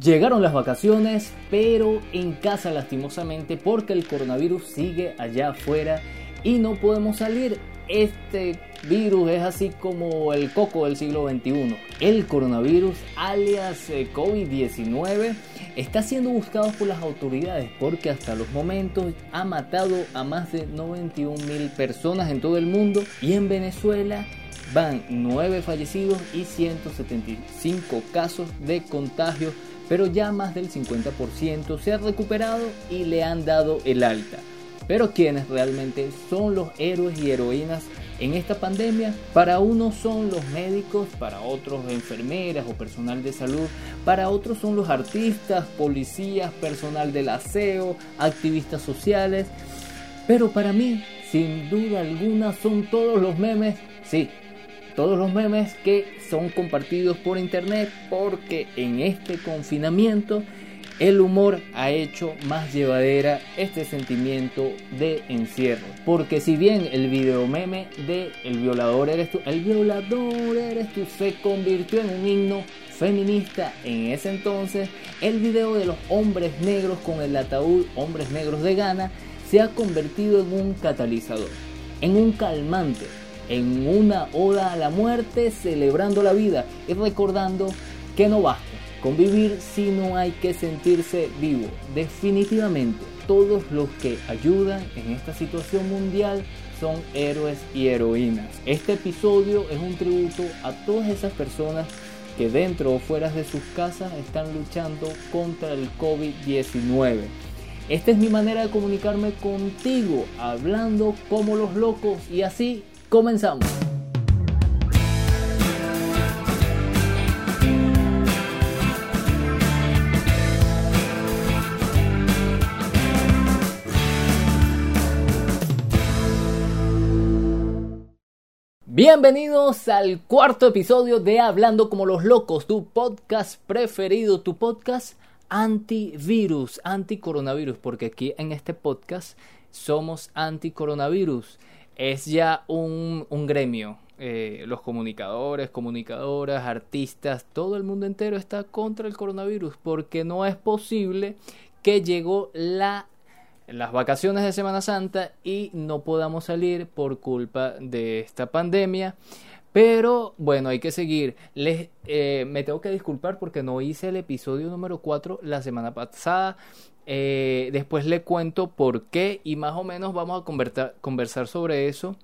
Llegaron las vacaciones, pero en casa lastimosamente porque el coronavirus sigue allá afuera y no podemos salir. Este virus es así como el coco del siglo XXI. El coronavirus, alias eh, COVID-19, está siendo buscado por las autoridades porque hasta los momentos ha matado a más de 91 mil personas en todo el mundo y en Venezuela van 9 fallecidos y 175 casos de contagio pero ya más del 50% se ha recuperado y le han dado el alta. Pero quienes realmente son los héroes y heroínas en esta pandemia, para unos son los médicos, para otros enfermeras o personal de salud, para otros son los artistas, policías, personal del aseo, activistas sociales, pero para mí, sin duda alguna, son todos los memes, sí, todos los memes que son compartidos por internet porque en este confinamiento el humor ha hecho más llevadera este sentimiento de encierro. Porque si bien el video meme de El violador eres tú, el violador eres tú se convirtió en un himno feminista en ese entonces, el video de los hombres negros con el ataúd hombres negros de Ghana se ha convertido en un catalizador, en un calmante en una oda a la muerte, celebrando la vida y recordando que no basta con vivir si no hay que sentirse vivo. Definitivamente, todos los que ayudan en esta situación mundial son héroes y heroínas. Este episodio es un tributo a todas esas personas que dentro o fuera de sus casas están luchando contra el COVID-19. Esta es mi manera de comunicarme contigo, hablando como los locos y así Comenzamos. Bienvenidos al cuarto episodio de Hablando como los locos, tu podcast preferido, tu podcast antivirus, anticoronavirus, porque aquí en este podcast somos anticoronavirus es ya un, gremio. Eh, los comunicadores, comunicadoras, artistas, todo el mundo entero está contra el coronavirus porque no es posible que llegó la las vacaciones de Semana Santa y no podamos salir por culpa de esta pandemia. Pero bueno, hay que seguir. Les, eh, me tengo que disculpar porque no hice el episodio número 4 la semana pasada. Eh, después le cuento por qué y más o menos vamos a conversar sobre eso.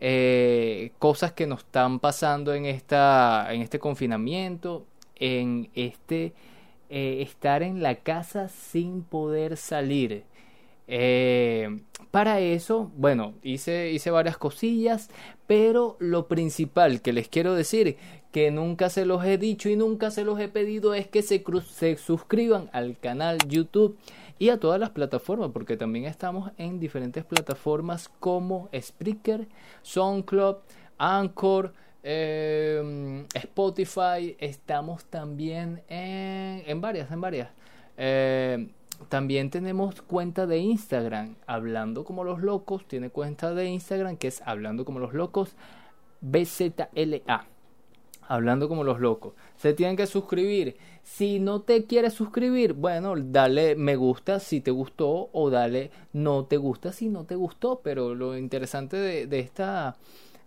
Eh, cosas que nos están pasando en, esta, en este confinamiento, en este eh, estar en la casa sin poder salir. para eso, bueno, hice, hice varias cosillas, pero lo principal que les quiero decir, que nunca se los he dicho y nunca se los he pedido, es que se, se suscriban al canal YouTube y a todas las plataformas, porque también estamos en diferentes plataformas como Spreaker, SoundCloud, Anchor, em, Spotify, estamos también en, en varias, en varias. Em, también tenemos cuenta de Instagram, Hablando como los locos, tiene cuenta de Instagram que es Hablando como los locos, BZLA hablando como los locos. Se tienen que suscribir. Si no te quieres suscribir, bueno, dale me gusta si te gustó o dale no te gusta si no te gustó. Pero lo interesante de, de esta,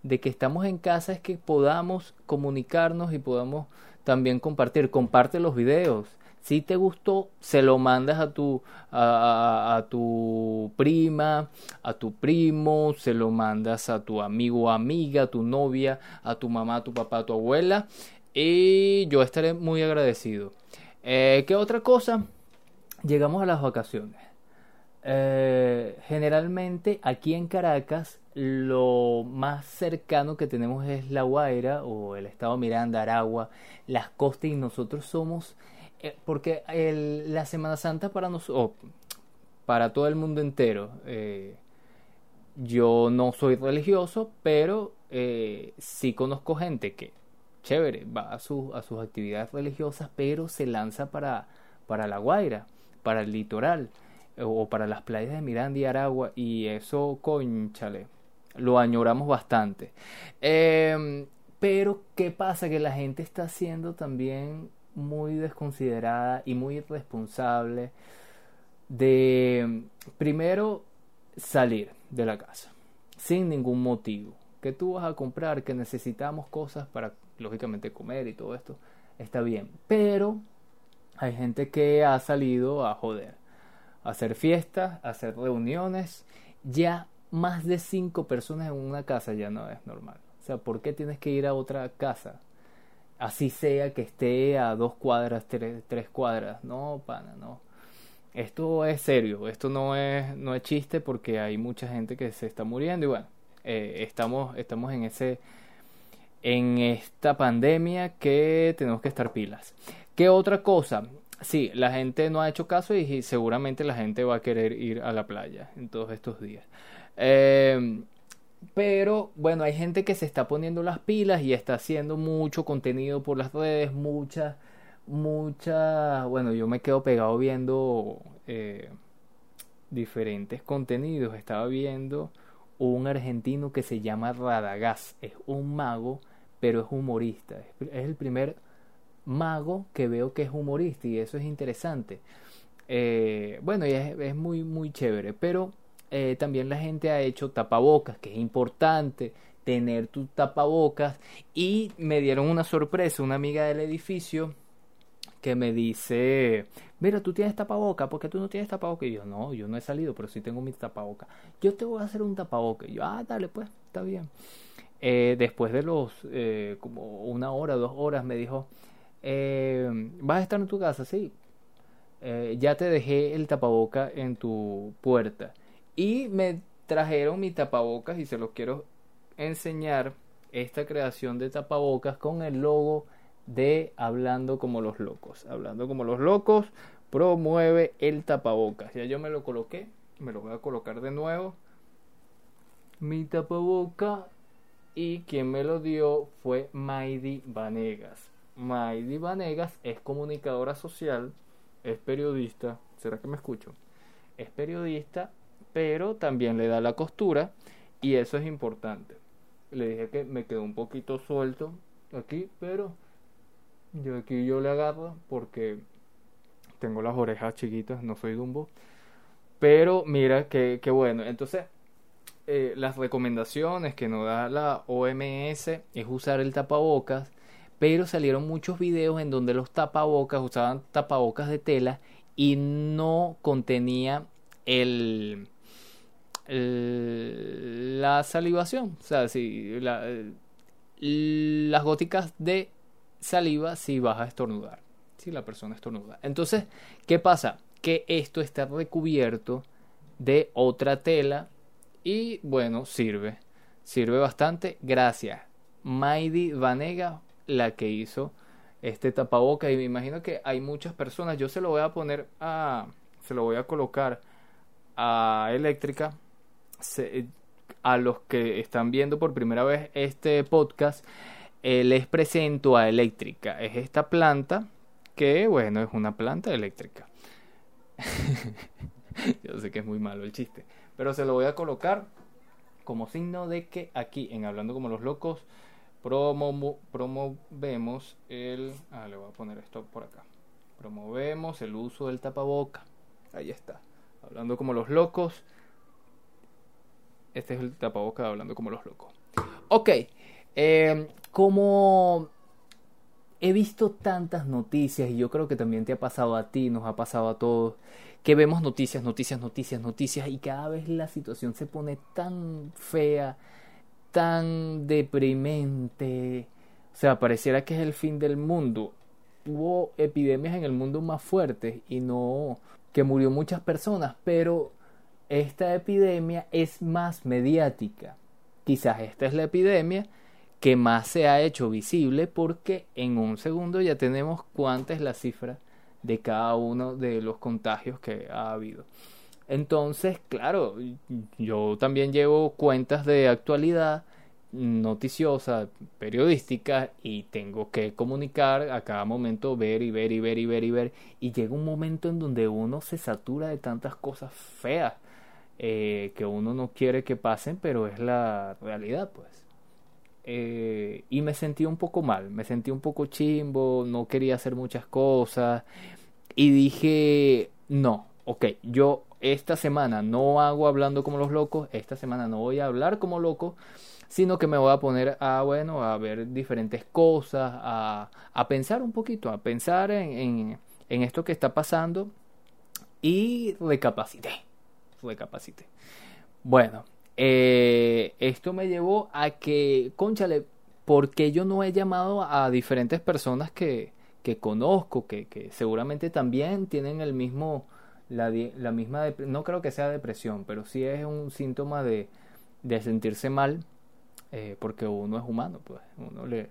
de que estamos en casa es que podamos comunicarnos y podamos también compartir. Comparte los videos. Si te gustó, se lo mandas a tu, a, tu prima, a tu primo, se lo mandas a tu amigo o amiga, a tu novia, a tu mamá, a tu papá, a tu abuela. Y yo estaré muy agradecido. Eh, ¿Qué otra cosa? Llegamos a las vacaciones. Eh, generalmente aquí en Caracas lo más cercano que tenemos es La Guaira o el estado Miranda, Aragua, las costas y nosotros somos eh, porque la Semana Santa para nosotros, para todo el mundo entero, eh, yo no soy religioso, pero eh, sí conozco gente que, chévere, va a, su, a sus actividades religiosas, pero se lanza para, para La Guaira, para el litoral, o para las playas de Miranda y Aragua, y eso, conchale, lo añoramos bastante. Em, pero, ¿qué pasa? Que la gente está haciendo también muy desconsiderada y muy irresponsable de primero salir de la casa sin ningún motivo. Que tú vas a comprar, que necesitamos cosas para lógicamente comer y todo esto, está bien. Pero hay gente que ha salido a joder, a hacer fiestas, a hacer reuniones. Ya más de cinco personas en una casa ya no es normal. O sea, ¿por qué tienes que ir a otra casa? Así sea que esté a dos cuadras, tres, tres cuadras. No, pana, no. Esto es serio, esto no es, no es chiste porque hay mucha gente que se está muriendo y bueno, eh, estamos, estamos en ese en esta pandemia que tenemos que estar pilas. ¿Qué otra cosa? Sí, la gente no ha hecho caso y seguramente la gente va a querer ir a la playa en todos estos días. Eh, pero bueno, hay gente que se está poniendo las pilas y está haciendo mucho contenido por las redes, muchas mucha, bueno, yo me quedo pegado viendo eh, diferentes contenidos. Estaba viendo un argentino que se llama Radagás. Es un mago, pero es humorista. Es, el primer mago que veo que es humorista y eso es interesante. Eh, bueno, y es, muy, muy chévere. Pero eh, también la gente ha hecho tapabocas, que es importante tener tu tapabocas. Y me dieron una sorpresa, una amiga del edificio que me dice, mira, tú tienes tapaboca, ¿por qué tú no tienes tapaboca? Y yo, no, yo no he salido, pero sí tengo mi tapaboca. Yo te voy a hacer un tapaboca. Y yo, ah, dale, pues, está bien. Eh, después de los, eh, como una hora, dos horas, me dijo, ¿vas a estar en tu casa? Sí. ya te dejé el tapaboca en tu puerta. Y me trajeron mi tapabocas y se los quiero enseñar esta creación de tapabocas con el logo de Hablando como los locos. Hablando como los locos promueve el tapabocas. Ya yo me lo coloqué, me lo voy a colocar de nuevo. Mi tapaboca y quien me lo dio fue Maidi Vanegas. Maidi Vanegas es comunicadora social, es periodista. ¿Será que me escucho? Es periodista, pero también le da la costura y eso es importante. Le dije que me quedó un poquito suelto aquí, pero yo aquí yo le agarro porque tengo las orejas chiquitas, no soy Dumbo. Pero mira que, bueno. Entonces, eh, las recomendaciones que nos da la OMS es usar el tapabocas. Pero salieron muchos videos en donde los tapabocas usaban tapabocas de tela y no contenía el, la salivación. O sea, si las góticas de saliva si vas a estornudar, si la persona estornuda. Entonces, ¿qué pasa? Que esto está recubierto de otra tela y bueno, sirve. Sirve bastante. Gracias. Maidi Vanega, la que hizo este tapaboca. Y me imagino que hay muchas personas. Yo se lo voy a poner a. Se lo voy a colocar a eléctrica. A los que están viendo por primera vez este podcast eh, les presento a Eléctrica. Es esta planta que, bueno, es una planta eléctrica. Yo sé que es muy malo el chiste, pero se lo voy a colocar como signo de que aquí en Hablando como los locos promovemos el... Ah, le voy a poner esto por acá. Promovemos el uso del tapaboca. Ahí está. Hablando como los locos. Este es el tapaboca de Hablando como los locos. Ok. Eh, como he visto tantas noticias y yo creo que también te ha pasado a ti, nos ha pasado a todos, que vemos noticias, noticias, noticias, noticias y cada vez la situación se pone tan fea, tan deprimente, o sea, pareciera que es el fin del mundo. Hubo epidemias en el mundo más fuertes y no que murió muchas personas, pero esta epidemia es más mediática. Quizás esta es la epidemia que más se ha hecho visible porque en un segundo ya tenemos cuánta es la cifra de cada uno de los contagios que ha habido. Entonces, claro, yo también llevo cuentas de actualidad noticiosa, periodística y tengo que comunicar a cada momento, ver y ver y ver y ver y ver y llega un momento en donde uno se satura de tantas cosas feas eh, que uno no quiere que pasen, pero es la realidad, pues. eh, y me sentí un poco mal, me sentí un poco chimbo, no quería hacer muchas cosas y dije, no, ok, yo esta semana no hago hablando como los locos, esta semana no voy a hablar como loco, sino que me voy a poner a, bueno, a ver diferentes cosas, a, a pensar un poquito, a pensar en, en, esto que está pasando y recapacité, recapacité. Bueno, eh, esto me llevó a que, conchale, porque yo no he llamado a diferentes personas que, que conozco, que, que seguramente también tienen el mismo, la, la misma, no creo que sea depresión, pero sí es un síntoma de, de sentirse mal, eh, porque uno es humano, pues uno le,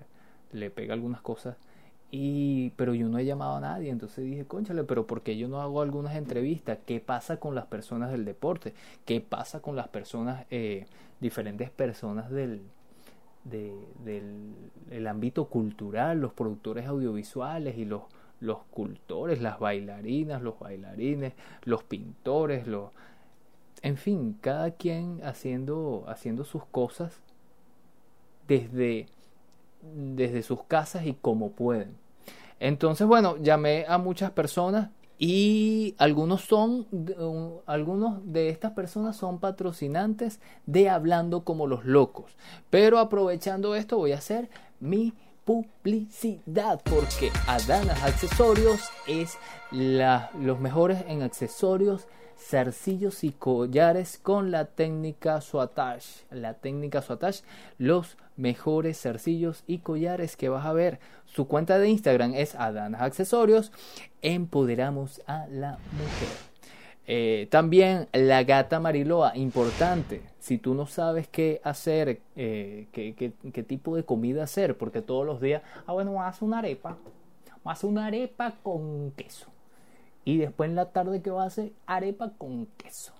le pega algunas cosas. Y, pero yo no he llamado a nadie, entonces dije, conchale, pero ¿por qué yo no hago algunas entrevistas? ¿Qué pasa con las personas del deporte? ¿Qué pasa con las personas, eh, diferentes personas del, del ámbito cultural, los productores audiovisuales y los, los cultores, las bailarinas, los bailarines, los pintores, los... En fin, cada quien haciendo, haciendo sus cosas desde, desde sus casas y como pueden. Entonces, bueno, llamé a muchas personas y algunos son algunos de estas personas son patrocinantes de Hablando como los locos. Pero aprovechando esto voy a hacer mi publicidad porque Adanas Accesorios es los mejores en accesorios zarcillos y collares con la técnica Swatch. La técnica Swatch, los mejores zarcillos y collares que vas a ver. Su cuenta de Instagram es Adanas Accesorios. Empoderamos a la mujer. Eh, también la gata Mariloa, importante. Si tú no sabes qué hacer, eh, qué, qué, tipo de comida hacer, porque todos los días, ah, bueno, haz una arepa, haz una arepa con queso y después en la tarde que vas a hacer arepa con queso.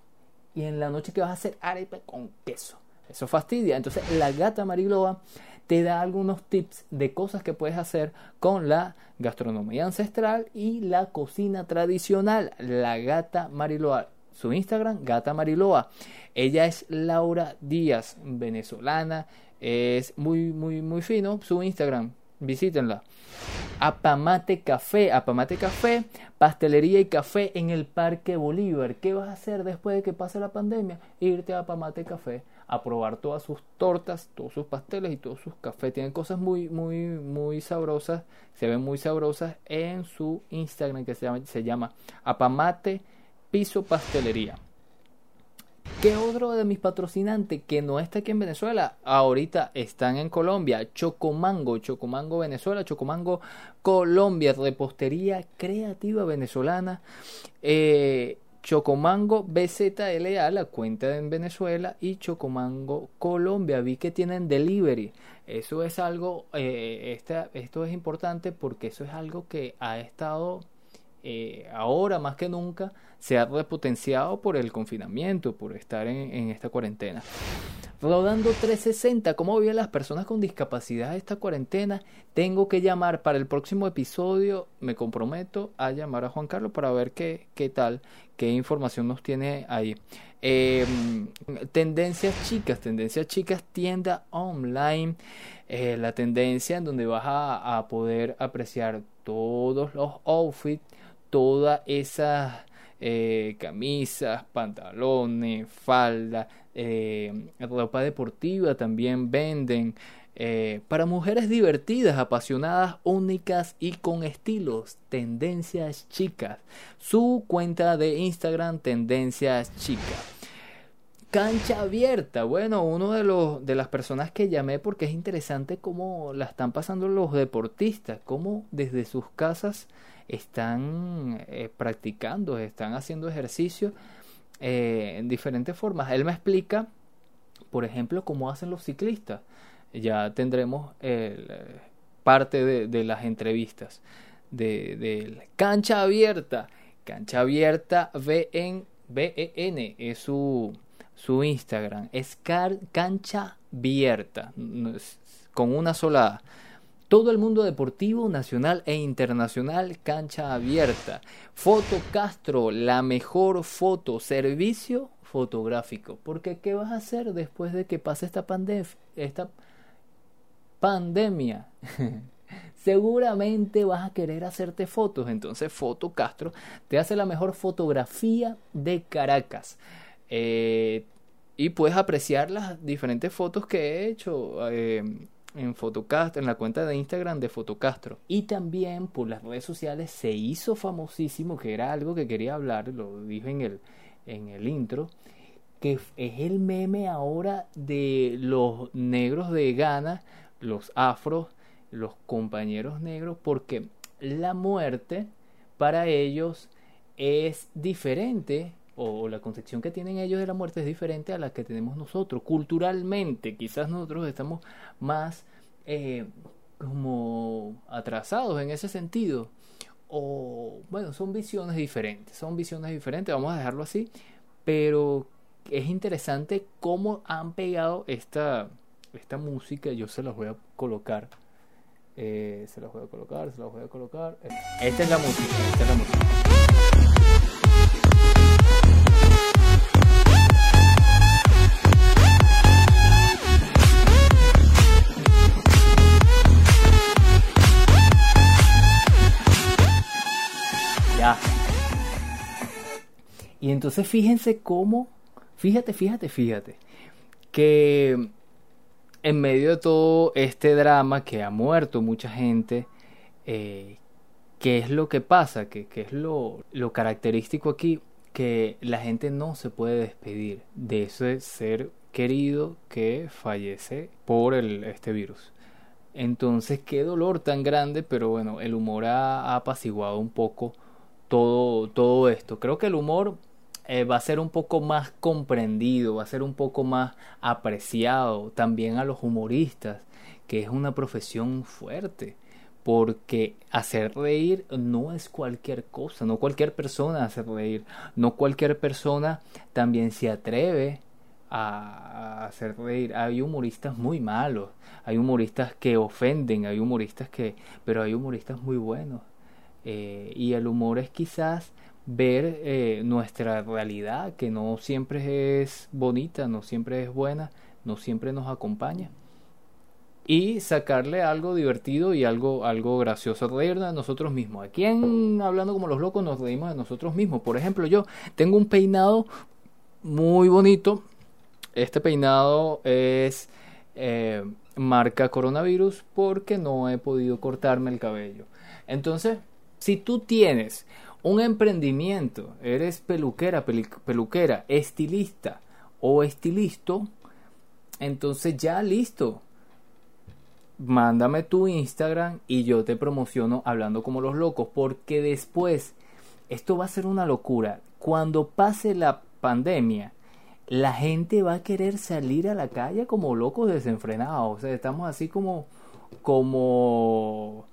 Y en la noche que vas a hacer arepa con queso. Eso fastidia. Entonces la gata Mariloa te da algunos tips de cosas que puedes hacer con la gastronomía ancestral y la cocina tradicional. La gata Mariloa. Su Instagram, gata Mariloa. Ella es Laura Díaz, venezolana. Es muy, muy, muy fino. Su Instagram, visítenla. Apamate Café, Apamate Café, pastelería y café en el Parque Bolívar. ¿Qué vas a hacer después de que pase la pandemia? Irte a Apamate Café a probar todas sus tortas, todos sus pasteles y todos sus cafés. Tienen cosas muy, muy, muy sabrosas, se ven muy sabrosas en su Instagram que se llama, Apamate Piso Pastelería. ¿Qué otro de mis patrocinantes que no está aquí en Venezuela? Ahorita están en Colombia. Chocomango, Chocomango Venezuela, Chocomango Colombia, repostería creativa venezolana. Eh, Chocomango BZLA, la cuenta en Venezuela, y Chocomango Colombia. Vi que tienen delivery. Eso es algo, eh, esto es importante porque eso es algo que ha estado eh, ahora más que nunca se ha repotenciado por el confinamiento, por estar en, esta cuarentena. Rodando 360, ¿cómo viven las personas con discapacidad esta cuarentena? Tengo que llamar para el próximo episodio, me comprometo a llamar a Juan Carlos para ver qué, qué tal, qué información nos tiene ahí. Em, tendencias chicas, tendencias chicas, tienda online, eh, la tendencia en donde vas a, a poder apreciar todos los outfits todas esas eh, camisas, pantalones, falda, eh, ropa deportiva también venden. Eh, para mujeres divertidas, apasionadas, únicas y con estilos, tendencias chicas. Su cuenta de Instagram, tendencias chicas. Cancha abierta. Bueno, uno de los de las personas que llamé porque es interesante cómo la están pasando los deportistas, cómo desde sus casas están eh, practicando, están haciendo ejercicio eh, en diferentes formas. Él me explica, por ejemplo, cómo hacen los ciclistas. Ya tendremos eh, parte de, las entrevistas de, cancha abierta. Cancha abierta VN, BEN es su, su Instagram. Es cancha abierta con una sola todo el mundo deportivo nacional e internacional, cancha abierta. Foto Castro, la mejor foto, servicio fotográfico. Porque ¿qué vas a hacer después de que pase esta pandemia? Esta pandemia, seguramente vas a querer hacerte fotos. Entonces Foto Castro te hace la mejor fotografía de Caracas. Eh, y puedes apreciar las diferentes fotos que he hecho eh, en en la cuenta de Instagram de Fotocastro. Y también por las redes sociales se hizo famosísimo, que era algo que quería hablar, lo dije en el, en el intro, que es el meme ahora de los negros de Ghana, los afros, los compañeros negros, porque la muerte para ellos es diferente o la concepción que tienen ellos de la muerte es diferente a la que tenemos nosotros. Culturalmente, quizás nosotros estamos más eh, como atrasados en ese sentido. O bueno, son visiones diferentes, son visiones diferentes, vamos a dejarlo así, pero es interesante cómo han pegado esta, esta música, yo se las voy a colocar. Eh, se las voy a colocar, se las voy a colocar. Esta es la música, esta es la música. Y entonces fíjense cómo, fíjate, fíjate, fíjate, que en medio de todo este drama que ha muerto mucha gente, eh, ¿qué es lo que pasa? ¿Qué, qué es lo, lo característico aquí? Que la gente no se puede despedir de ese ser querido que fallece por el, este virus. Entonces, qué dolor tan grande, pero bueno, el humor ha, ha apaciguado un poco todo, todo esto. Creo que el humor eh, va a ser un poco más comprendido, va a ser un poco más apreciado también a los humoristas, que es una profesión fuerte, porque hacer reír no es cualquier cosa, no cualquier persona hace reír, no cualquier persona también se atreve a hacer reír. Hay humoristas muy malos, hay humoristas que ofenden, hay humoristas que, pero hay humoristas muy buenos. Eh, y el humor es quizás ver eh, nuestra realidad, que no siempre es bonita, no siempre es buena, no siempre nos acompaña. Y sacarle algo divertido y algo, algo gracioso, reírnos de nosotros mismos. Aquí en Hablando como los locos nos reímos de nosotros mismos. Por ejemplo, yo tengo un peinado muy bonito. Este peinado es eh, marca coronavirus porque no he podido cortarme el cabello. Entonces, si tú tienes un emprendimiento, eres peluquera, peluquera, estilista o estilisto, entonces ya listo. Mándame tu Instagram y yo te promociono hablando como los locos, porque después esto va a ser una locura. Cuando pase la pandemia, la gente va a querer salir a la calle como locos desenfrenados. O sea, estamos así como como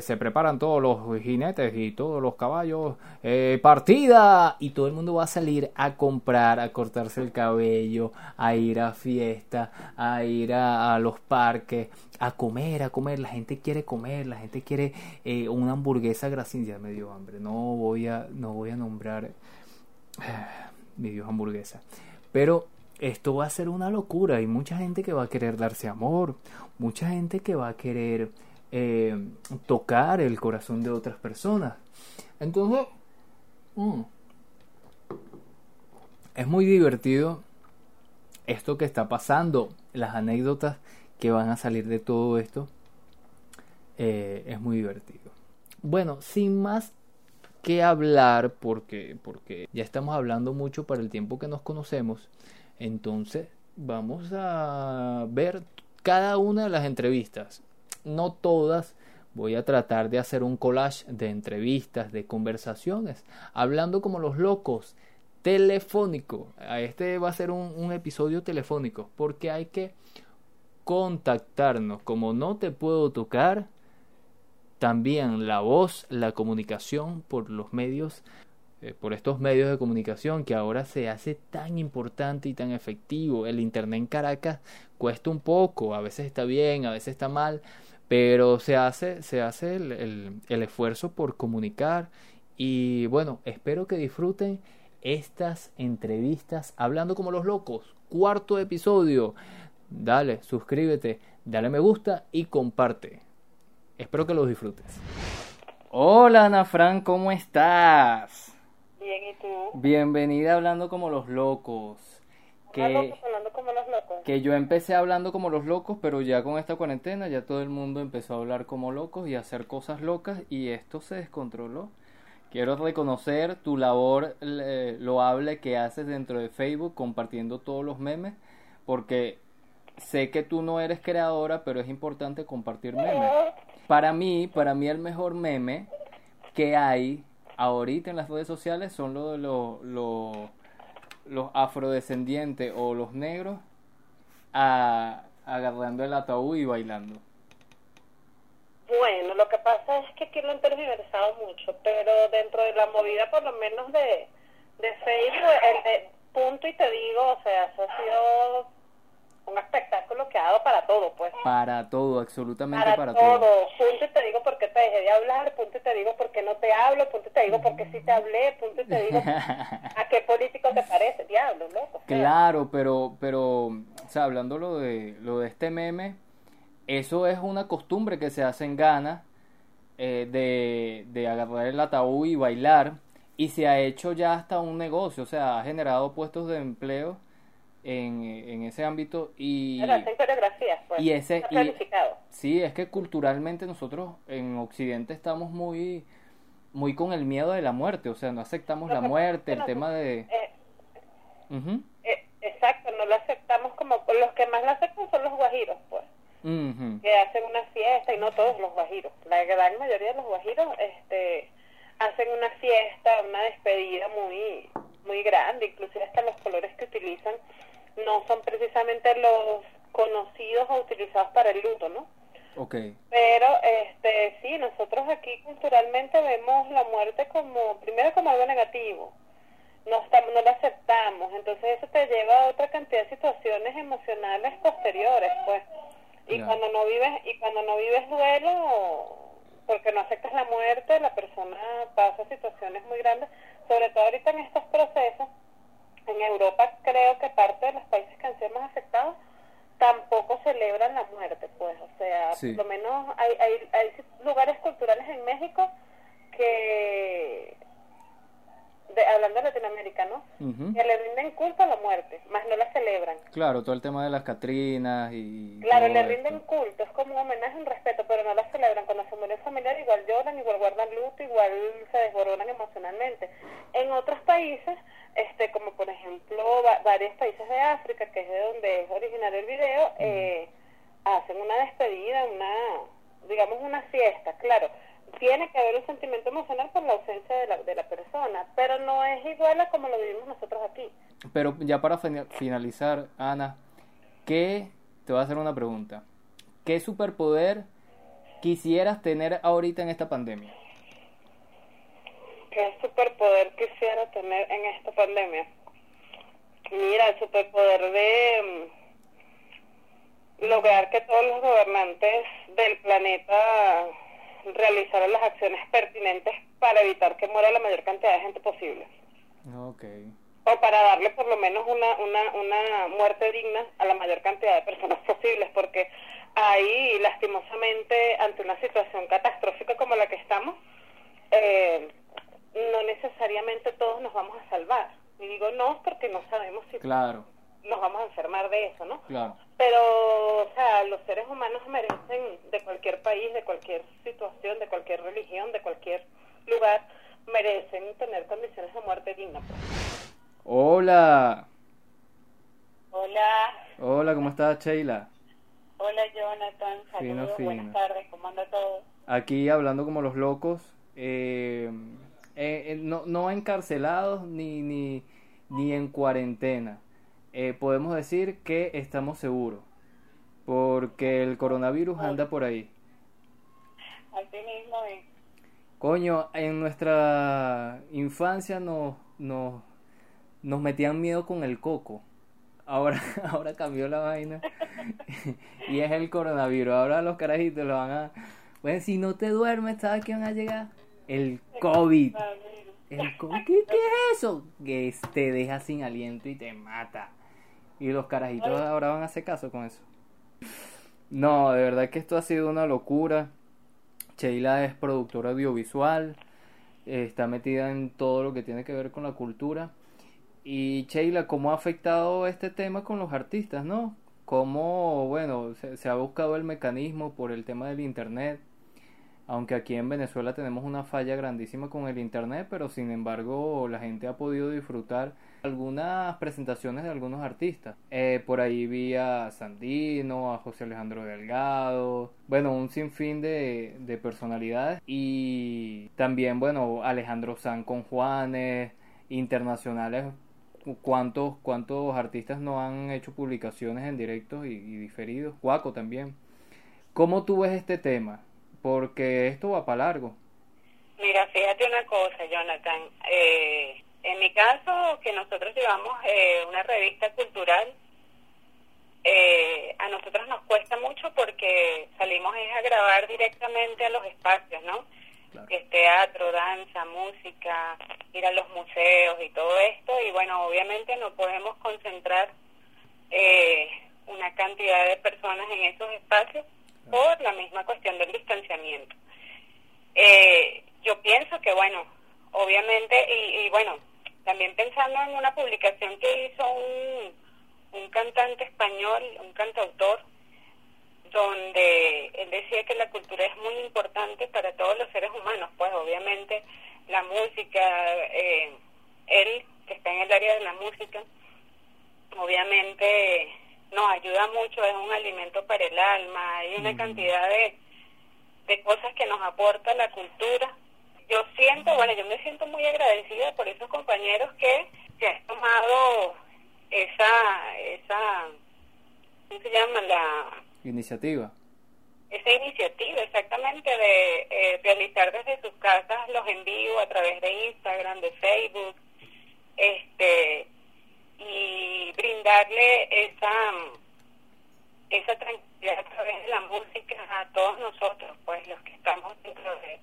se preparan todos los jinetes y todos los caballos, eh, partida, y todo el mundo va a salir a comprar, a cortarse el cabello, a ir a fiesta, a ir a, los parques, a comer, a comer. La gente quiere comer, la gente quiere eh, una hamburguesa grasienta. Ya me dio hambre, no voy a, no voy a nombrar mi Dios hamburguesa, pero esto va a ser una locura. Hay mucha gente que va a querer darse amor, mucha gente que va a querer eh, tocar el corazón de otras personas. Entonces, mm, es muy divertido esto que está pasando, las anécdotas que van a salir de todo esto. Eh, es muy divertido. Bueno, sin más que hablar, porque, porque ya estamos hablando mucho para el tiempo que nos conocemos, entonces vamos a ver cada una de las entrevistas no todas, voy a tratar de hacer un collage de entrevistas, de conversaciones, hablando como los locos, telefónico. Este va a ser un, episodio telefónico, porque hay que contactarnos. Como no te puedo tocar, también la voz, la comunicación por los medios, eh, por estos medios de comunicación que ahora se hace tan importante y tan efectivo. El Internet en Caracas cuesta un poco, a veces está bien, a veces está mal, pero se hace, se hace el, el, esfuerzo por comunicar y bueno, espero que disfruten estas entrevistas hablando como los locos. Cuarto episodio. Dale, suscríbete, dale me gusta y comparte. Espero que los disfrutes. Hola Ana Fran, ¿cómo estás? Bien, ¿y tú? Bienvenida hablando como los locos. Que, hablando como los locos. que yo empecé hablando como los locos, pero ya con esta cuarentena ya todo el mundo empezó a hablar como locos y a hacer cosas locas y esto se descontroló. Quiero reconocer tu labor eh, loable que haces dentro de Facebook compartiendo todos los memes, porque sé que tú no eres creadora, pero es importante compartir memes. Para mí, para mí el mejor meme que hay ahorita en las redes sociales son los los, los, afrodescendientes o los negros agarrando el ataúd y bailando. Bueno, lo que pasa es que aquí lo han tergiversado mucho, pero dentro de la movida, por lo menos de, de Facebook, el de punto y te digo, o sea, eso ha sido un espectáculo que ha dado para todo, pues. Para todo, absolutamente Para, para, todo. todo. Punto y te digo por qué te dejé de hablar, punto y te digo por qué no te hablo, punto y te digo por qué sí te hablé, punto y te digo a qué político te parece, diablo, loco. o sea. Claro, pero, pero, o sea, hablando lo de, lo de este meme, eso es una costumbre que se hace en Ghana eh, de, de agarrar el ataúd y bailar y se ha hecho ya hasta un negocio, o sea, ha generado puestos de empleo en, en ese ámbito y, Pero hacen coreografías, pues. y ese y- sí, es que culturalmente nosotros en Occidente estamos muy muy con el miedo de la muerte, o sea, no aceptamos la muerte, el tema de... Eh, eh, exacto, no lo aceptamos como... Los que más lo aceptan son los guajiros, pues. que hacen una fiesta y no todos los guajiros, la gran mayoría de los guajiros este hacen una fiesta, una despedida muy muy grande, inclusive hasta los colores que utilizan no son precisamente los conocidos o utilizados para el luto, ¿no? Ok, Pero este sí, nosotros aquí culturalmente vemos la muerte como primero como algo negativo. No estamos, no lo aceptamos, entonces eso te lleva a otra cantidad de situaciones emocionales posteriores, pues. Y cuando no vives y cuando no vives duelo porque no aceptas la muerte, la persona pasa situaciones muy grandes, sobre todo ahorita en estos procesos. En Europa creo que parte de los países que han sido más afectados tampoco celebran la muerte, pues, o sea, Sí. por lo menos hay, hay, hay lugares culturales en México que, de, hablando de Latinoamérica, ¿no? ujú. Que le rinden culto a la muerte, más no la celebran. Claro, todo el tema de las Catrinas y... Claro, le esto. rinden culto, es como un homenaje, un respeto, pero no la celebran. Cuando se muere un familiar, igual lloran, igual guardan luto, igual se desboronan emocionalmente. En otros países, este como por ejemplo va- varios países de África, que es de donde es originario el video, eh, hacen una despedida, una, digamos, una fiesta. Claro, tiene que haber un sentimiento emocional por la ausencia de la, de la persona, pero no es igual a como lo vivimos nosotros aquí. Pero ya para fina- finalizar, Ana, ¿qué... Te voy a hacer una pregunta. ¿Qué superpoder quisieras tener ahorita en esta pandemia? ¿Qué superpoder quisiera tener en esta pandemia? Mira, el superpoder de mm, lograr que todos los gobernantes del planeta realizaran las acciones pertinentes para evitar que muera la mayor cantidad de gente posible. Ok. O para darle por lo menos una, una, una muerte digna a la mayor cantidad de personas posibles, porque ahí, lastimosamente, ante una situación catastrófica como la que estamos, eh, no necesariamente todos nos vamos a salvar. Y digo no porque no sabemos si Claro, nos vamos a enfermar de eso, ¿no? claro. Pero, o sea, los seres humanos merecen, de cualquier país, de cualquier situación, de cualquier religión, de cualquier lugar, merecen tener condiciones de muerte digna. pues. Hola. Hola, Hola, ¿cómo estás, Sheila? hola Jonathan, Fino, saludos, fino. buenas tardes, ¿cómo anda todo? Aquí hablando como los locos. eh, eh, eh, no, no encarcelados ni, ni, ni en cuarentena. Eh, podemos decir que estamos seguros. Porque el coronavirus anda por ahí. Así mismo es. Coño, en nuestra infancia nos, nos, nos metían miedo con el coco. Ahora, ahora cambió la vaina. y es el coronavirus. Ahora los carajitos lo van a. Bueno, si no te duermes, ¿sabes qué van a llegar? El COVID. El COVID. ¿Qué, qué es eso? Que te deja sin aliento y te mata. Y los carajitos ahora van a hacer caso con eso. No, de verdad que esto ha sido una locura. Sheila es productora audiovisual, está metida en todo lo que tiene que ver con la cultura. Y Sheila, ¿cómo ha afectado este tema con los artistas, no? ¿Cómo, bueno, se, se ha buscado el mecanismo por el tema del Internet? aunque aquí en Venezuela tenemos una falla grandísima con el internet, pero sin embargo la gente ha podido disfrutar algunas presentaciones de algunos artistas. Eh, por ahí vi a Sandino, a José Alejandro Delgado, bueno, un sinfín de, de personalidades y también, bueno, Alejandro San con Juanes, internacionales. ¿Cuántos, ¿Cuántos artistas no han hecho publicaciones en directos y, diferidos? Guaco también. ¿Cómo tú ves este tema? porque esto va para largo. Mira, fíjate una cosa, Jonathan. Eh, en mi caso, que nosotros llevamos eh, una revista cultural, eh, a nosotros nos cuesta mucho porque salimos a grabar directamente a los espacios, ¿no? es teatro, danza, música, ir a los museos y todo esto. Y bueno, obviamente no podemos concentrar una cantidad de personas en esos espacios por la misma cuestión del distanciamiento. Eh, yo pienso que, bueno, obviamente, y, bueno, también pensando en una publicación que hizo un, un cantante español, un cantautor, donde él decía que la cultura es muy importante para todos los seres humanos, pues obviamente la música, eh, él que está en el área de la música, obviamente nos ayuda mucho, es un alimento para el alma, hay una cantidad de, de cosas que nos aporta la cultura. Yo siento, bueno, yo me siento muy agradecida por esos compañeros que se han tomado esa, esa, ¿cómo se llama? La iniciativa. Esa iniciativa, exactamente, de eh, realizar desde sus casas los envíos a través de Instagram, de Facebook, este, y brindarle esa esa tranquilidad a través de la música a todos nosotros, pues los que estamos dentro de,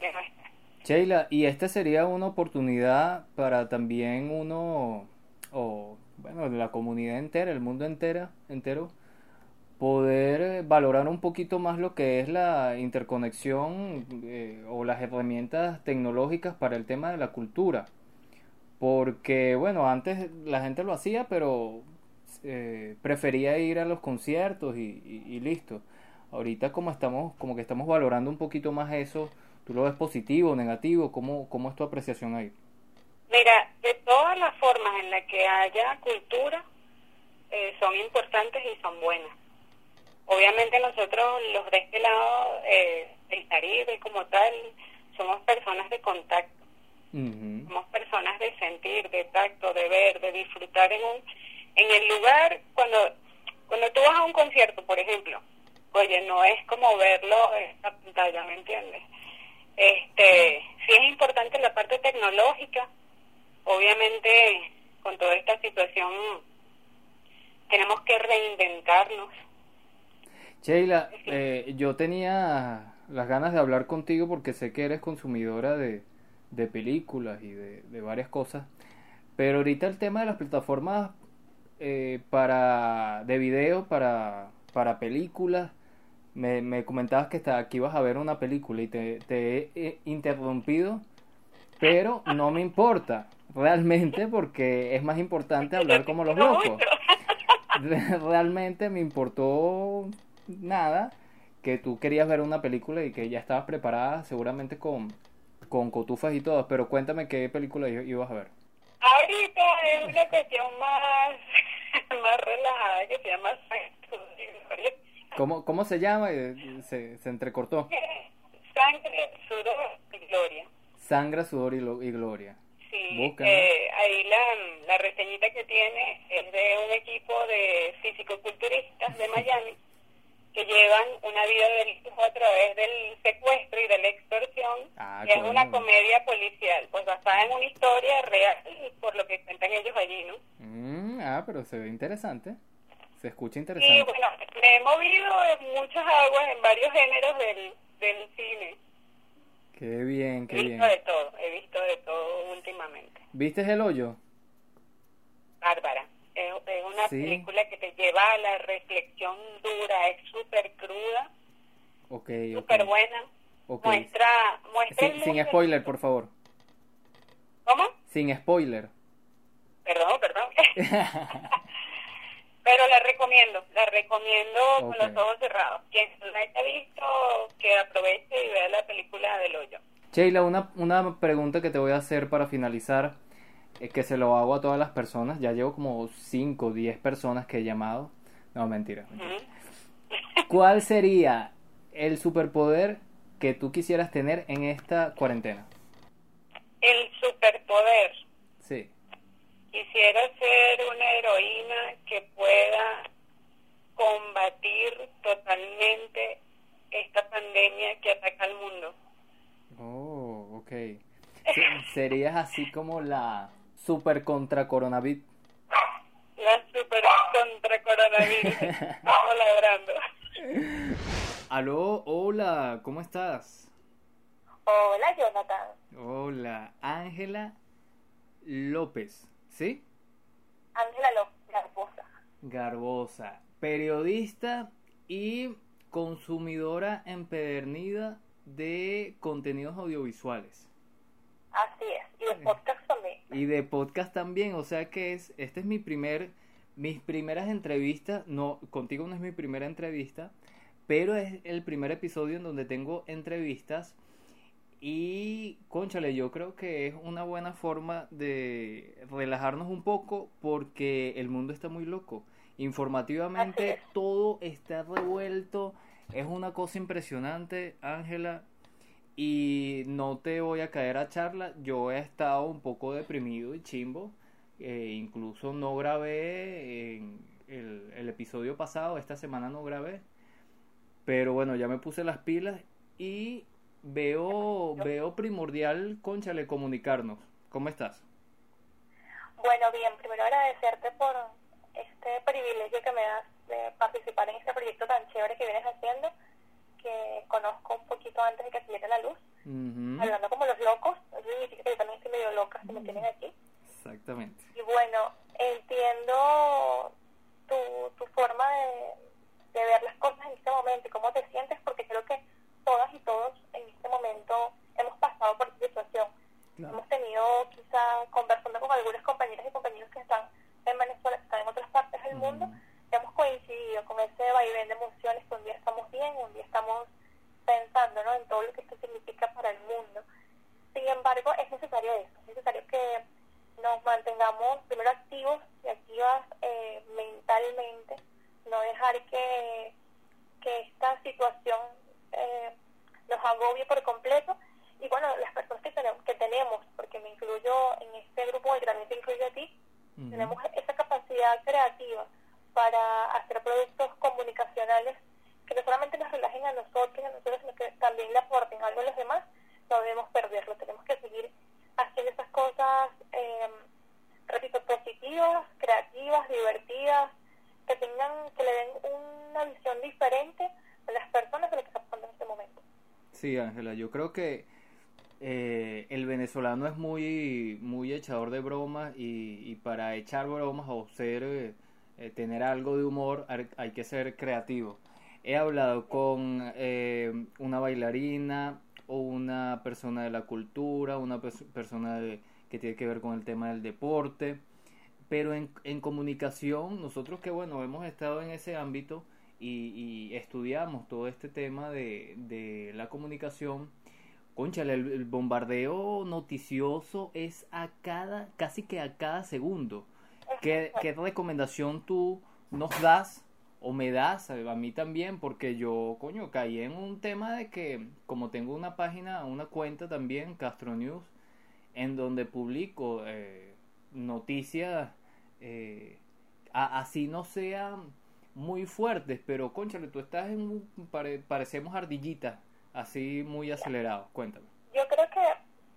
de nuestra. Sheila, y esta sería una oportunidad para también uno, o bueno, la comunidad entera, el mundo entera, entero, poder valorar un poquito más lo que es la interconexión eh, o las herramientas tecnológicas para el tema de la cultura porque bueno, antes la gente lo hacía, pero eh, prefería ir a los conciertos y, listo. Ahorita como estamos, como que estamos valorando un poquito más eso, ¿tú lo ves positivo, negativo? ¿Cómo, cómo es tu apreciación ahí? Mira, de todas las formas en las que haya cultura, eh, son importantes y son buenas. Obviamente nosotros los de este lado, eh, el Caribe como tal, somos personas de contacto somos personas de sentir, de tacto, de ver, de disfrutar en un en el lugar cuando cuando tú vas a un concierto, por ejemplo. Oye, no es como verlo en la pantalla, ¿me entiendes? Este, sí es importante la parte tecnológica. Obviamente, con toda esta situación tenemos que reinventarnos. Sheila, eh, yo tenía las ganas de hablar contigo porque sé que eres consumidora de, de películas y de, varias cosas. Pero ahorita el tema de las plataformas eh, para de video para, para películas, me, me comentabas que, está, aquí ibas a ver una película y te, te he interrumpido, pero no me importa realmente porque es más importante hablar como los locos. Realmente me importó nada que tú querías ver una película y que ya estabas preparada seguramente con con cotufas y todo, pero cuéntame qué película ibas a ver. Ahorita es una cuestión más, más relajada que se llama ¿Cómo, ¿Cómo se llama? Eh, se, se entrecortó. Sangre, sudor y gloria. Sangre, sudor y, y gloria. Sí, eh, ahí la, la reseñita que tiene es de un equipo de físico-culturistas de Miami que llevan una vida de lujo a través del secuestro y de la extorsión, ah, es una comedia policial, pues basada en una historia real, por lo que cuentan ellos allí, ¿no? Mm, ah, pero se ve interesante, se escucha interesante. Sí, bueno, me he movido en muchas aguas, en varios géneros del, del cine. Qué bien, qué bien. He visto de todo, he visto de todo últimamente. ¿Viste El Hoyo? Bárbara, es, una película que te lleva a la reflexión dura, es súper cruda, okay, súper buena. Muestra, muestra sin, spoiler, por favor. ¿Cómo? Sin spoiler. Perdón, perdón. Pero la recomiendo, la recomiendo con los ojos cerrados. Quien no la haya visto, que aproveche y vea la película del hoyo. Sheila, una, una pregunta que te voy a hacer para finalizar, es que se lo hago a todas las personas. Ya llevo como 5 o 10 personas que he llamado. No, mentira. ¿Cuál sería el superpoder que tú quisieras tener en esta cuarentena? El superpoder. Quisiera ser una heroína que pueda combatir totalmente esta pandemia que ataca al mundo. Oh, ok. serías así como la super contra coronavirus. La super contra coronavirus. Estamos labrando. Aló, hola, ¿cómo estás? Hola, Jonathan. Hola, Ángela López, ¿sí? Ángela Garbosa. Garbosa, periodista y consumidora empedernida de contenidos audiovisuales. Así es, y de podcast también. Y de podcast también, o sea que es, este es mi primer, mis primeras entrevistas, no, contigo no es mi primera entrevista, pero es el primer episodio en donde tengo entrevistas y, conchale, yo creo que es una buena forma de relajarnos un poco porque el mundo está muy loco. Informativamente todo está revuelto es una cosa impresionante, Ángela, y no te voy a caer a charla. Yo he estado un poco deprimido y chimbo. Eh, incluso no grabé en el, episodio pasado, esta semana no grabé. Pero bueno, ya me puse las pilas y veo, veo primordial, conchale, comunicarnos. ¿Cómo estás? Bueno, bien, primero agradecerte por este privilegio que me das de participar en este proyecto tan chévere que vienes haciendo, que conozco un poquito antes de que saliera la luz, hablando como los locos, significa que yo también estoy medio loca, si me tienen aquí. Exactamente. Y bueno, entiendo tu, tu forma de, de ver las cosas en este momento y cómo te sientes, porque creo que todas y todos momento hemos pasado por esta situación. Hemos tenido quizá conversando con algunas compañeras y compañeros que están en Venezuela, que están en otras partes del mundo, hemos coincidido con ese vaivén de emociones que un día estamos bien, un día estamos pensando ¿no? en todo lo que esto significa para el mundo. Sin embargo, es necesario eso, es necesario que nos mantengamos primero activos y activas eh, mentalmente, no dejar que, que esta situación eh, nos agobie por completo. Y bueno, las personas que tenemos, que tenemos, porque me incluyo en este grupo y también te incluyo a ti, tenemos esa capacidad creativa para hacer productos comunicacionales que no solamente nos relajen a nosotros, a nosotros, sino que también le aporten algo a los demás, no debemos perderlo. Tenemos que seguir haciendo esas cosas, eh, repito, positivas, creativas, divertidas, que tengan, que le den una visión diferente a las personas de lo que está pasando en este momento. Sí, Ángela, yo creo que eh, el venezolano es muy, muy echador de bromas y, y para echar bromas o ser... Eh, eh, tener algo de humor, hay que ser creativo. He hablado con eh, una bailarina o una persona de la cultura, una persona que tiene que ver con el tema del deporte, pero en, en comunicación, nosotros que bueno, hemos estado en ese ámbito y, estudiamos todo este tema de la comunicación, conchale, el, bombardeo noticioso es a cada, casi que a cada segundo ¿Qué, ¿Qué recomendación tú nos das o me das a mí también? Porque yo, coño, caí en un tema de que, como tengo una página, una cuenta también, Castro News, en donde publico eh, noticias, eh, así no sean muy fuertes, pero conchale, tú estás en un, parecemos ardillitas, así muy acelerados. Cuéntame. Yo creo que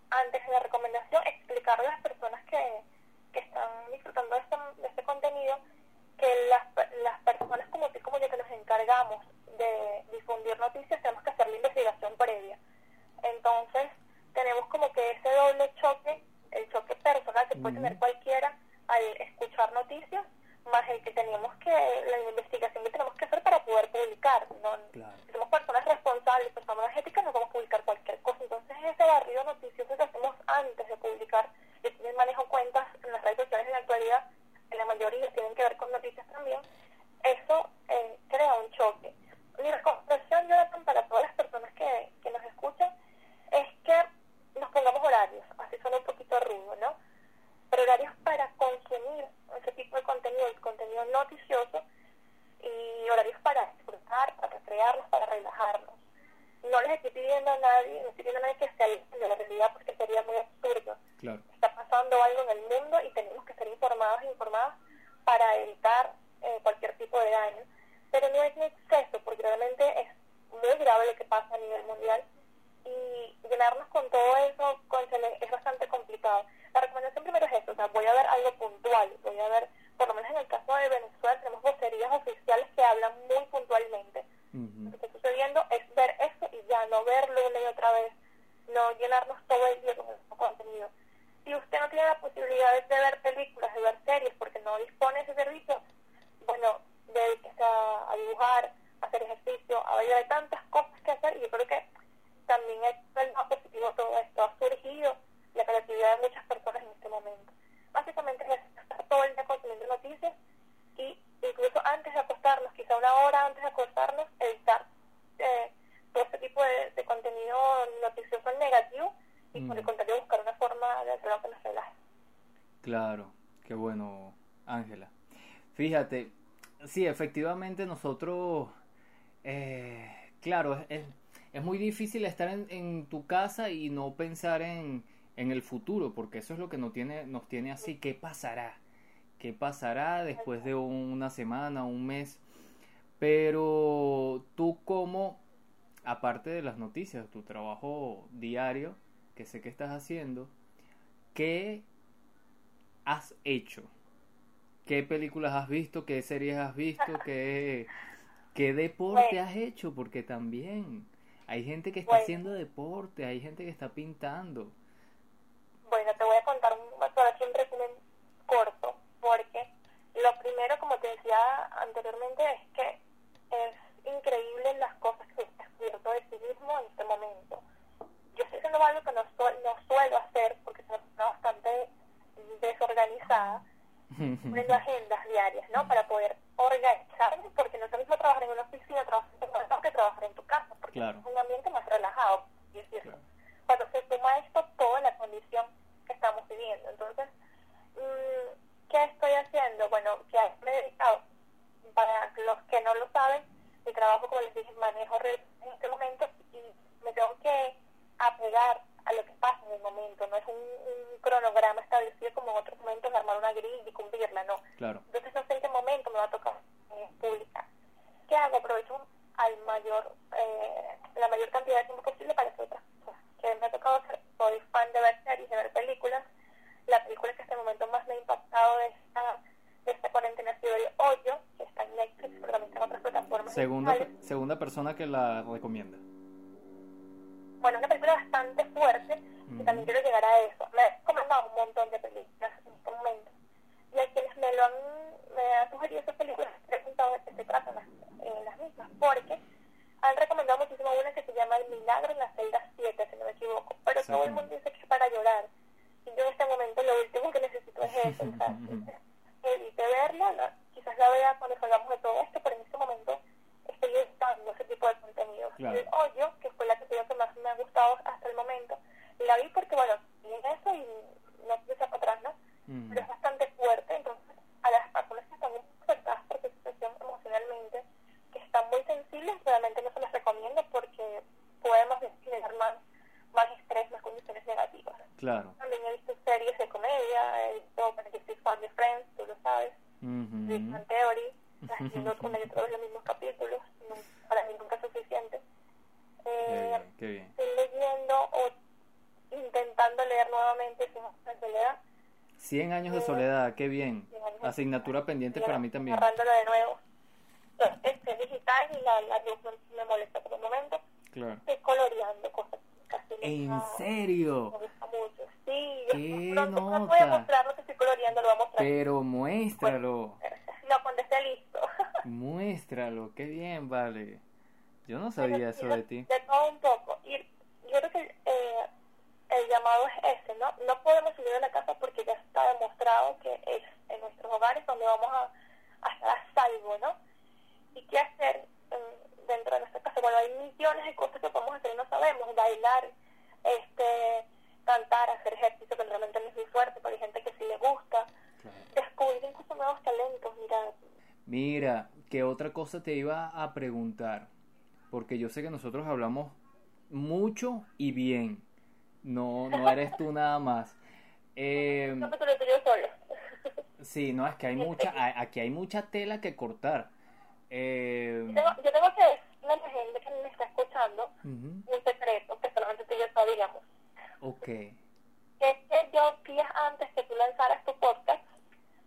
antes de la recomendación, explicarle a las personas que que están disfrutando de este, de este contenido, que las, las personas como tú como yo que nos encargamos de difundir noticias tenemos que hacer la investigación previa. Entonces, tenemos como que ese doble choque, el choque personal que puede tener cualquiera al escuchar noticias, más el que teníamos que, la investigación que tenemos que hacer para poder publicar. ¿no? Claro. Si somos personas responsables, personas éticas, no vamos a publicar cualquier cosa. Entonces ese barrido noticioso que hacemos antes de publicar, yo también manejo cuentas en las redes sociales en la actualidad, en la mayoría tienen que ver con noticias también, eso eh, crea un choque. Mi recomendación, Jonathan, para todas las personas que, que nos escuchan, es que nos pongamos horarios, así suena un poquito rudo, ¿no? Pero horarios para consumir ese tipo de contenido, el contenido noticioso, y horarios para disfrutar, para recrearnos, para relajarnos. No les estoy pidiendo a nadie, no estoy pidiendo a nadie que se alejen de la realidad porque sería muy absurdo. Claro. Está pasando algo en el mundo y tenemos que ser informados e informadas para evitar eh, cualquier tipo de daño. Pero no es en exceso, porque realmente es muy grave lo que pasa a nivel mundial y llenarnos con todo eso cónchale, es bastante complicado. La recomendación primero es eso, o sea, voy a ver algo puntual, voy a ver, por lo menos en el caso de Venezuela tenemos vocerías oficiales que hablan muy puntualmente. Lo que está sucediendo es ver eso y ya, no verlo una y otra vez, no llenarnos todo el día con el contenido. Si usted no tiene la posibilidad de ver películas, de ver series, porque no dispone de ese servicio, bueno, dedíquese a, a dibujar, a hacer ejercicio, a bailar, hay tantas cosas que hacer y yo creo que también es el más positivo todo esto. Ha surgido la creatividad de muchas personas en este momento. Básicamente es estar todo el día consumiendo noticias y incluso antes de acostarnos, quizá una hora antes de acostarnos, evitar eh, todo este tipo de, de contenido noticioso negativo y por el Mm. contrario buscar una forma de hacerlo que nos relaje. Claro, qué bueno, Ángela. Fíjate, sí, efectivamente nosotros, eh, claro, es, es, es muy difícil estar en, en tu casa y no pensar en, en el futuro, porque eso es lo que nos tiene, nos tiene así. ¿Qué pasará? ¿Qué pasará después de una semana, un mes? Pero tú como, aparte de las noticias, tu trabajo diario, que sé que estás haciendo, ¿qué has hecho? ¿Qué películas has visto? ¿Qué series has visto? ¿Qué, qué deporte Bueno. has hecho? Porque también hay gente que está Bueno. haciendo deporte, hay gente que está pintando. Bueno, te voy a contar un, para un resumen corto, porque lo primero, como te decía anteriormente, es que es increíble las cosas que he descubierto de sí mismo en este momento. Yo estoy haciendo algo que no, no suelo hacer, porque soy una persona bastante desorganizada, poniendo agendas diarias, ¿no? Para poder organizarme, porque no es lo mismo trabajar en una oficina, trabajar en tu que trabajar en tu casa, porque Claro. es un ambiente más relajado, y es Claro. cuando se suma esto toda la condición que estamos viviendo. Entonces, mm, ¿qué estoy haciendo? Bueno, que me he dedicado, para los que no lo saben, mi trabajo, como les dije, manejo redes en este momento y me tengo que apegar a lo que pasa en el momento. No es un, un cronograma establecido como en otros momentos de armar una grilla y cumplirla, no. Claro. Entonces no sé en qué momento me va a tocar eh, publicar. ¿Qué hago? Aprovecho al mayor, eh, la mayor cantidad de tiempo posible para hacer otras cosas. Que me ha tocado hacer, soy fan de ver series, de ver películas. La película que hasta el momento más me ha impactado de esta, de esta cuarentena ha sido El Hoyo, que está en Netflix, pero también está en otras plataformas Segunda, digitales. segunda persona que la recomienda. Bueno, es una película bastante fuerte y Ujú. también quiero llegar a eso. Me han recomendado un montón de películas en este momento. Y a quienes me lo han, me han sugerido esas películas, he preguntado de qué se tratan las, eh, las mismas, porque han recomendado muchísimo una que se llama El Milagro en la celda 7, si no me equivoco. Pero todo el mundo dice que es para llorar. Y yo en este momento lo último que necesito es eso. o sea, evite verla, la- quizás la vea cuando salgamos de todo esto, pero en este momento estoy evitando ese tipo de contenido. Claro. El hoyo, que fue la que creo que más me ha gustado hasta el momento, la vi porque, bueno, vi eso y no quise para atrás, ¿no? Mm. Pero es bastante fuerte, entonces a las personas que están muy afectadas por su situación emocionalmente, que están muy sensibles, realmente no se les recomiendo porque podemos generar más, más estrés, más condiciones negativas. Claro. También he visto series de comedia, he visto Benedict Fan de Friends, tú lo sabes, Ujú. Big Bang Theory, haciendo una y otra vez los mismos capítulos, no- para mí nunca es suficiente. Qué Eh, bien, qué bien. estoy leyendo o intentando leer nuevamente Cien años de soledad. 100 años de qué bien. De Asignatura pendiente para mí también. Agarrándolo de nuevo. Este es digital y la, la luz no me molesta por el momento. Claro. Estoy coloreando cosas casi ¿En nada. Me serio? gusta mucho. Sí, ¡Qué pronto no voy a nota! mostrar lo que estoy coloreando, lo voy a mostrar. Pero muéstralo. Muéstralo, qué bien, vale. Yo no sabía eso de ti. De todo un poco. Y yo creo que eh, el llamado es ese, ¿no? No podemos salir de la casa que es en nuestros hogares donde vamos a, a estar a salvo, ¿no? ¿Y qué hacer mm, dentro de nuestra casa? Bueno, hay millones de cosas que podemos hacer y no sabemos. Bailar, este cantar, hacer ejercicio que realmente no es muy fuerte, pero hay gente que sí le gusta. Descubrir incluso nuevos talentos, mira. Mira, ¿qué otra cosa te iba a preguntar? Porque yo sé que nosotros hablamos mucho y bien. No, no eres tú nada más. Eh, no me lo yo solo. Sí, no, es que hay mucha, aquí hay mucha tela que cortar. Eh, yo, tengo, yo tengo que decirle a la gente que me está escuchando un secreto que solamente tú y yo sabíamos. Ok. Es que yo días antes que tú lanzaras tu podcast,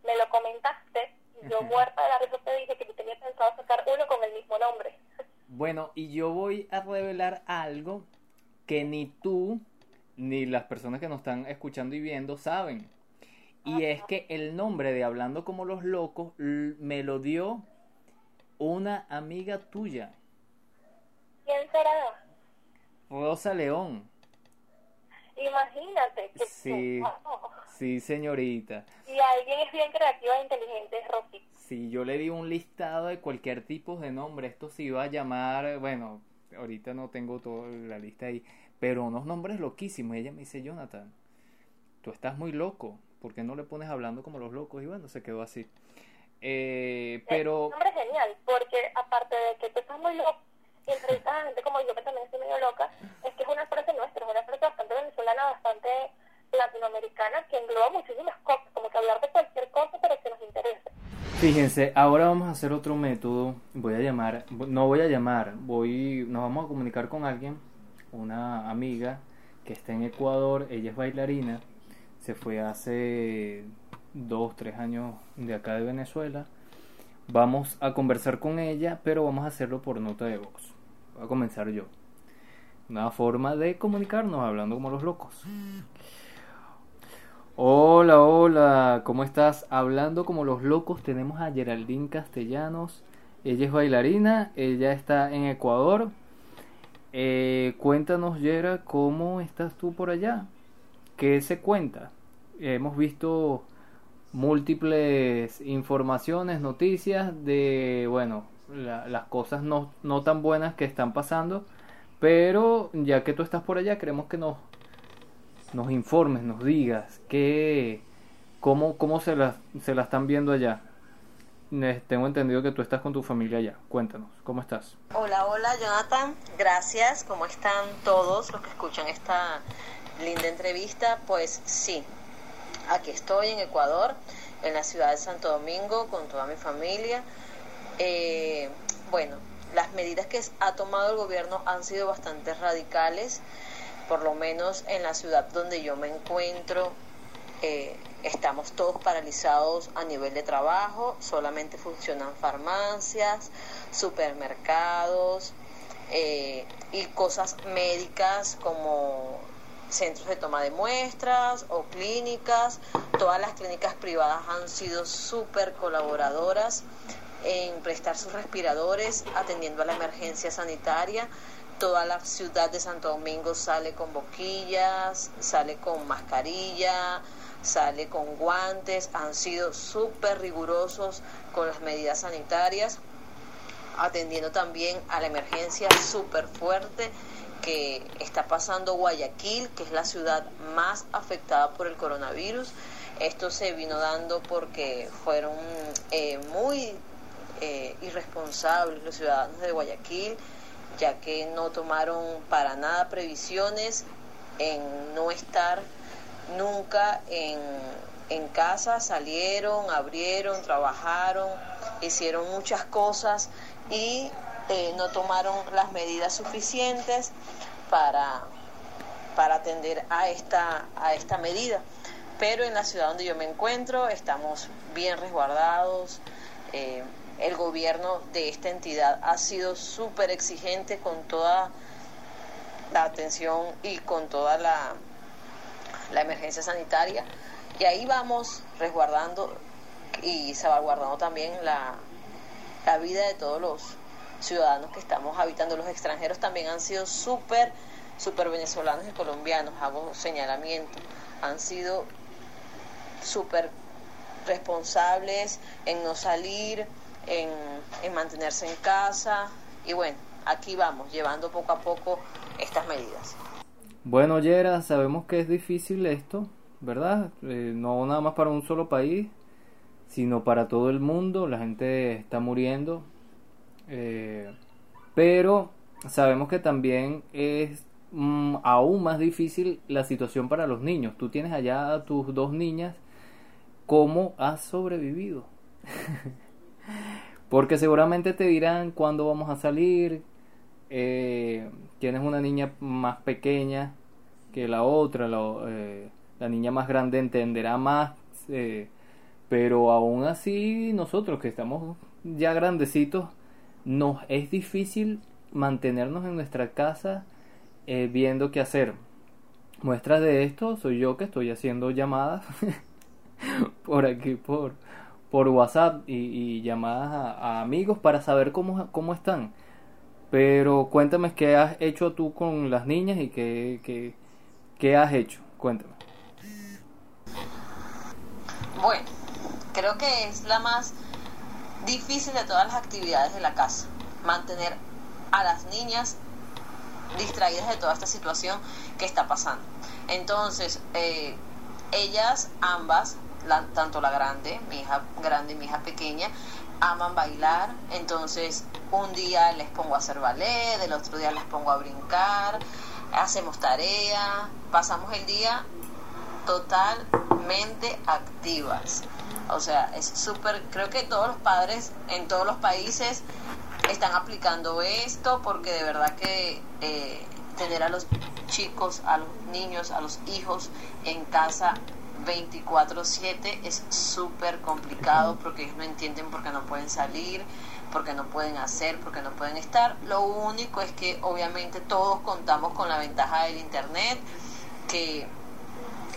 me lo comentaste y yo muerta de la risa te dije que tú tenías pensado sacar uno con el mismo nombre. Bueno, y yo voy a revelar algo que ni tú ni las personas que nos están escuchando y viendo saben. Y es que el nombre de Hablando como los locos me lo dio una amiga tuya. ¿Quién será? Rosa León. Imagínate. Que sí, sí, señorita. Y alguien es bien creativa e inteligente, es Rosy. Sí, yo le di un listado de cualquier tipo de nombre. Esto se iba a llamar, bueno, ahorita no tengo toda la lista ahí, pero unos nombres loquísimos. ella me dice, Jonathan, tú estás muy loco. ¿Por qué no le pones hablando como los locos? Y bueno, se quedó así. Eh, pero... Es un nombre genial, porque aparte de que tú estás muy loco, y entrevistas a gente como yo que también estoy medio loca, es que es una frase nuestra, es una frase bastante venezolana, bastante latinoamericana, que engloba muchísimas cosas, como que hablar de cualquier cosa, pero que nos interese. Fíjense, ahora vamos a hacer otro método. Voy a llamar, no voy a llamar, voy, nos vamos a comunicar con alguien, una amiga que está en Ecuador, ella es bailarina, se fue hace dos, tres años de acá de Venezuela. Vamos a conversar con ella, pero vamos a hacerlo por nota de voz. Voy a comenzar yo. Una forma de comunicarnos hablando como los locos. Hola, hola, ¿cómo estás? Hablando como los locos tenemos a Geraldine Castellanos. Ella es bailarina, ella está en Ecuador. Eh, cuéntanos, Yera, ¿cómo estás tú por allá? ¿Qué se cuenta? Hemos visto múltiples informaciones, noticias de, bueno, las cosas no, no tan buenas que están pasando, pero ya que tú estás por allá, queremos que nos, nos informes, nos digas que, cómo, cómo se, la, se la están viendo allá. Tengo entendido que tú estás con tu familia allá. Cuéntanos, ¿cómo estás? Hola, hola Jonathan, gracias. ¿Cómo están todos los que escuchan esta linda entrevista? Pues sí, aquí estoy en Ecuador, en la ciudad de Santo Domingo, con toda mi familia. Eh, bueno, las medidas que ha tomado el gobierno han sido bastante radicales, por lo menos en la ciudad donde yo me encuentro. Eh, estamos todos paralizados a nivel de trabajo, solamente funcionan farmacias, supermercados eh, y cosas médicas como centros de toma de muestras o clínicas. Todas las clínicas privadas han sido súper colaboradoras en prestar sus respiradores, atendiendo a la emergencia sanitaria. Toda la ciudad de Santo Domingo sale con boquillas, sale con mascarilla, sale con guantes. Han sido súper rigurosos con las medidas sanitarias, atendiendo también a la emergencia súper fuerte que está pasando Guayaquil, que es la ciudad más afectada por el coronavirus. Esto se vino dando porque fueron eh, muy eh, irresponsables los ciudadanos de Guayaquil, ya que no tomaron para nada previsiones en no estar nunca en, en casa, salieron, abrieron, trabajaron, hicieron muchas cosas y eh, no tomaron las medidas suficientes para, para atender a esta, a esta medida. Pero en la ciudad donde yo me encuentro estamos bien resguardados. Eh, el gobierno de esta entidad ha sido súper exigente con toda la atención y con toda la, la emergencia sanitaria. Y ahí vamos resguardando y salvaguardando también la, la vida de todos los ciudadanos que estamos habitando. Los extranjeros también han sido súper, súper venezolanos y colombianos, hago señalamiento, han sido súper responsables en no salir, en, en mantenerse en casa y bueno, aquí vamos, llevando poco a poco estas medidas. Bueno, Yera, sabemos que es difícil esto, ¿verdad? Eh, no nada más para un solo país, sino para todo el mundo. La gente está muriendo. Eh, pero sabemos que también es mm, aún más difícil la situación para los niños. Tú tienes allá a tus dos niñas. ¿Cómo has sobrevivido? Porque seguramente te dirán cuándo vamos a salir. Eh, tienes una niña más pequeña que la otra. La, eh, niña más grande entenderá más. Eh, pero aún así nosotros que estamos ya grandecitos, nos es difícil mantenernos en nuestra casa eh, viendo qué hacer. Muestra de esto soy yo que estoy haciendo llamadas por aquí, por, por WhatsApp y, llamadas a, amigos para saber cómo, cómo están. Pero cuéntame qué has hecho tú con las niñas y qué, qué, qué has hecho. Cuéntame. Bueno, creo que es la más difícil de todas las actividades de la casa. Mantener a las niñas distraídas de toda esta situación que está pasando. Entonces, eh, ellas ambas, tanto la grande, mi hija grande y mi hija pequeña, aman bailar. Entonces, un día les pongo a hacer ballet, el otro día les pongo a brincar, hacemos tarea, pasamos el día totalmente activas. O sea, es súper, creo que todos los padres en todos los países están aplicando esto porque de verdad que eh, tener a los chicos, a los niños, a los hijos en casa 24/7 es súper complicado porque ellos no entienden por qué no pueden salir, porque no pueden hacer, porque no pueden estar. Lo único es que obviamente todos contamos con la ventaja del Internet, que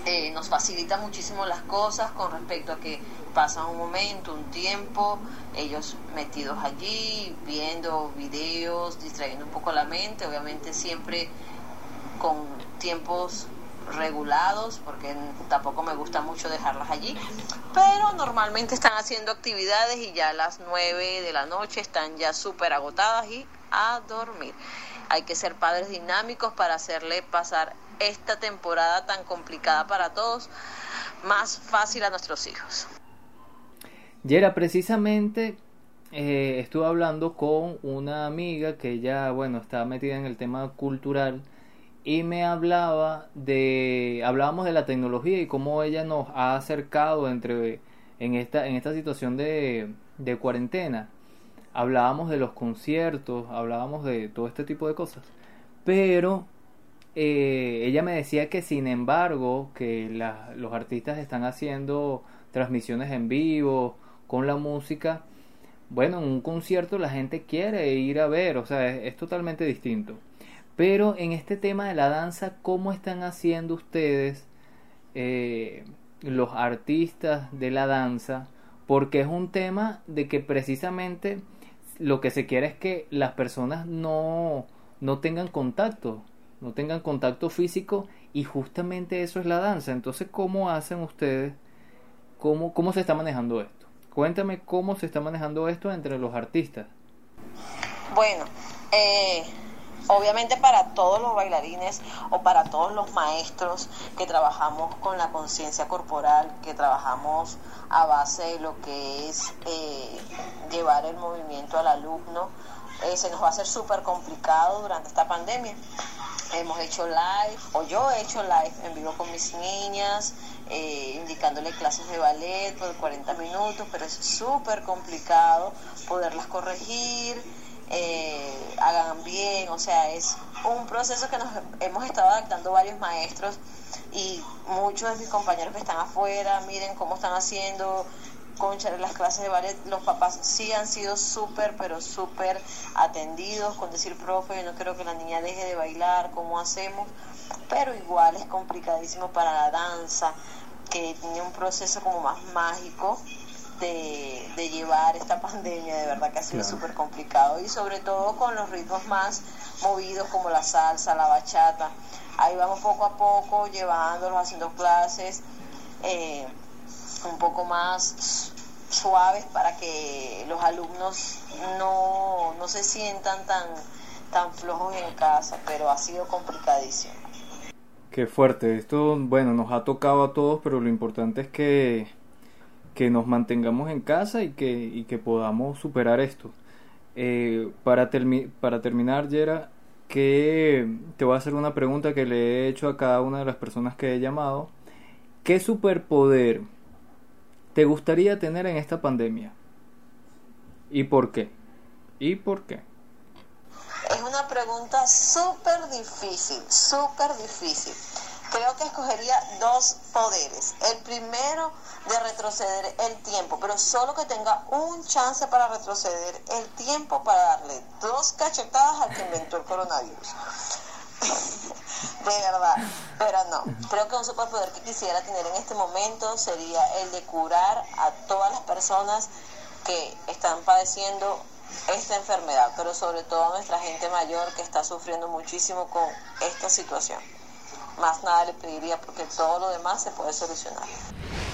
eh, nos facilita muchísimo las cosas con respecto a que pasan un momento, un tiempo, ellos metidos allí, viendo videos, distrayendo un poco la mente, obviamente siempre con tiempos regulados, porque tampoco me gusta mucho dejarlas allí, pero normalmente están haciendo actividades y ya a las 9 de la noche están ya súper agotadas y a dormir. Hay que ser padres dinámicos para hacerle pasar esta temporada tan complicada para todos más fácil a nuestros hijos. Yera, precisamente eh, estuve hablando con una amiga que ya, bueno, está metida en el tema cultural y me hablaba de, hablábamos de la tecnología y cómo ella nos ha acercado entre, en esta, en esta situación de, de cuarentena. Hablábamos de los conciertos, hablábamos de todo este tipo de cosas. Pero eh, ella me decía que sin embargo que los artistas están haciendo transmisiones en vivo con la música, bueno, en un concierto la gente quiere ir a ver, o sea, es, totalmente distinto. Pero en este tema de la danza, ¿cómo están haciendo ustedes eh, los artistas de la danza? Porque es un tema de que precisamente lo que se quiere es que las personas no, no tengan contacto, no tengan contacto físico y justamente eso es la danza. Entonces, ¿cómo hacen ustedes? ¿Cómo, cómo se está manejando esto? Cuéntame cómo se está manejando esto entre los artistas. Bueno, eh, obviamente para todos los bailarines o para todos los maestros que trabajamos con la conciencia corporal, que trabajamos a base de lo que es eh, llevar el movimiento al alumno, eh, se nos va a hacer súper complicado durante esta pandemia. Hemos hecho live, o yo he hecho live en vivo con mis niñas, eh, indicándole clases de ballet por 40 minutos, pero es súper complicado poderlas corregir, eh, hagan bien, o sea, es un proceso que nos hemos estado adaptando varios maestros y muchos de mis compañeros que están afuera, miren cómo están haciendo, concha las clases de ballet, los papás sí han sido súper, pero súper atendidos con decir, profe, yo no quiero que la niña deje de bailar, ¿cómo hacemos? Pero igual es complicadísimo para la danza, que tiene un proceso como más mágico de, de, llevar esta pandemia, de verdad que ha sido súper complicado y sobre todo con los ritmos más movidos como la salsa, la bachata. Ahí vamos poco a poco llevándolos, haciendo clases eh, un poco más suaves para que los alumnos no, no se sientan tan, tan flojos en casa, pero ha sido complicadísimo. Qué fuerte, esto bueno nos ha tocado a todos, pero lo importante es que, que nos mantengamos en casa y que, y que podamos superar esto. Eh, para, para terminar, Yera, que te voy a hacer una pregunta que le he hecho a cada una de las personas que he llamado. ¿Qué superpoder te gustaría tener en esta pandemia? ¿Y por qué? ¿Y por qué? Es una pregunta súper difícil, súper difícil. Creo que escogería dos poderes. El primero de retroceder el tiempo, pero solo que tenga un chance para retroceder el tiempo para darle dos cachetadas al que inventó el coronavirus. De verdad, pero no. Creo que un superpoder que quisiera tener en este momento sería el de curar a todas las personas que están padeciendo esta enfermedad, pero sobre todo a nuestra gente mayor que está sufriendo muchísimo con esta situación. Más nada le pediría porque todo lo demás se puede solucionar.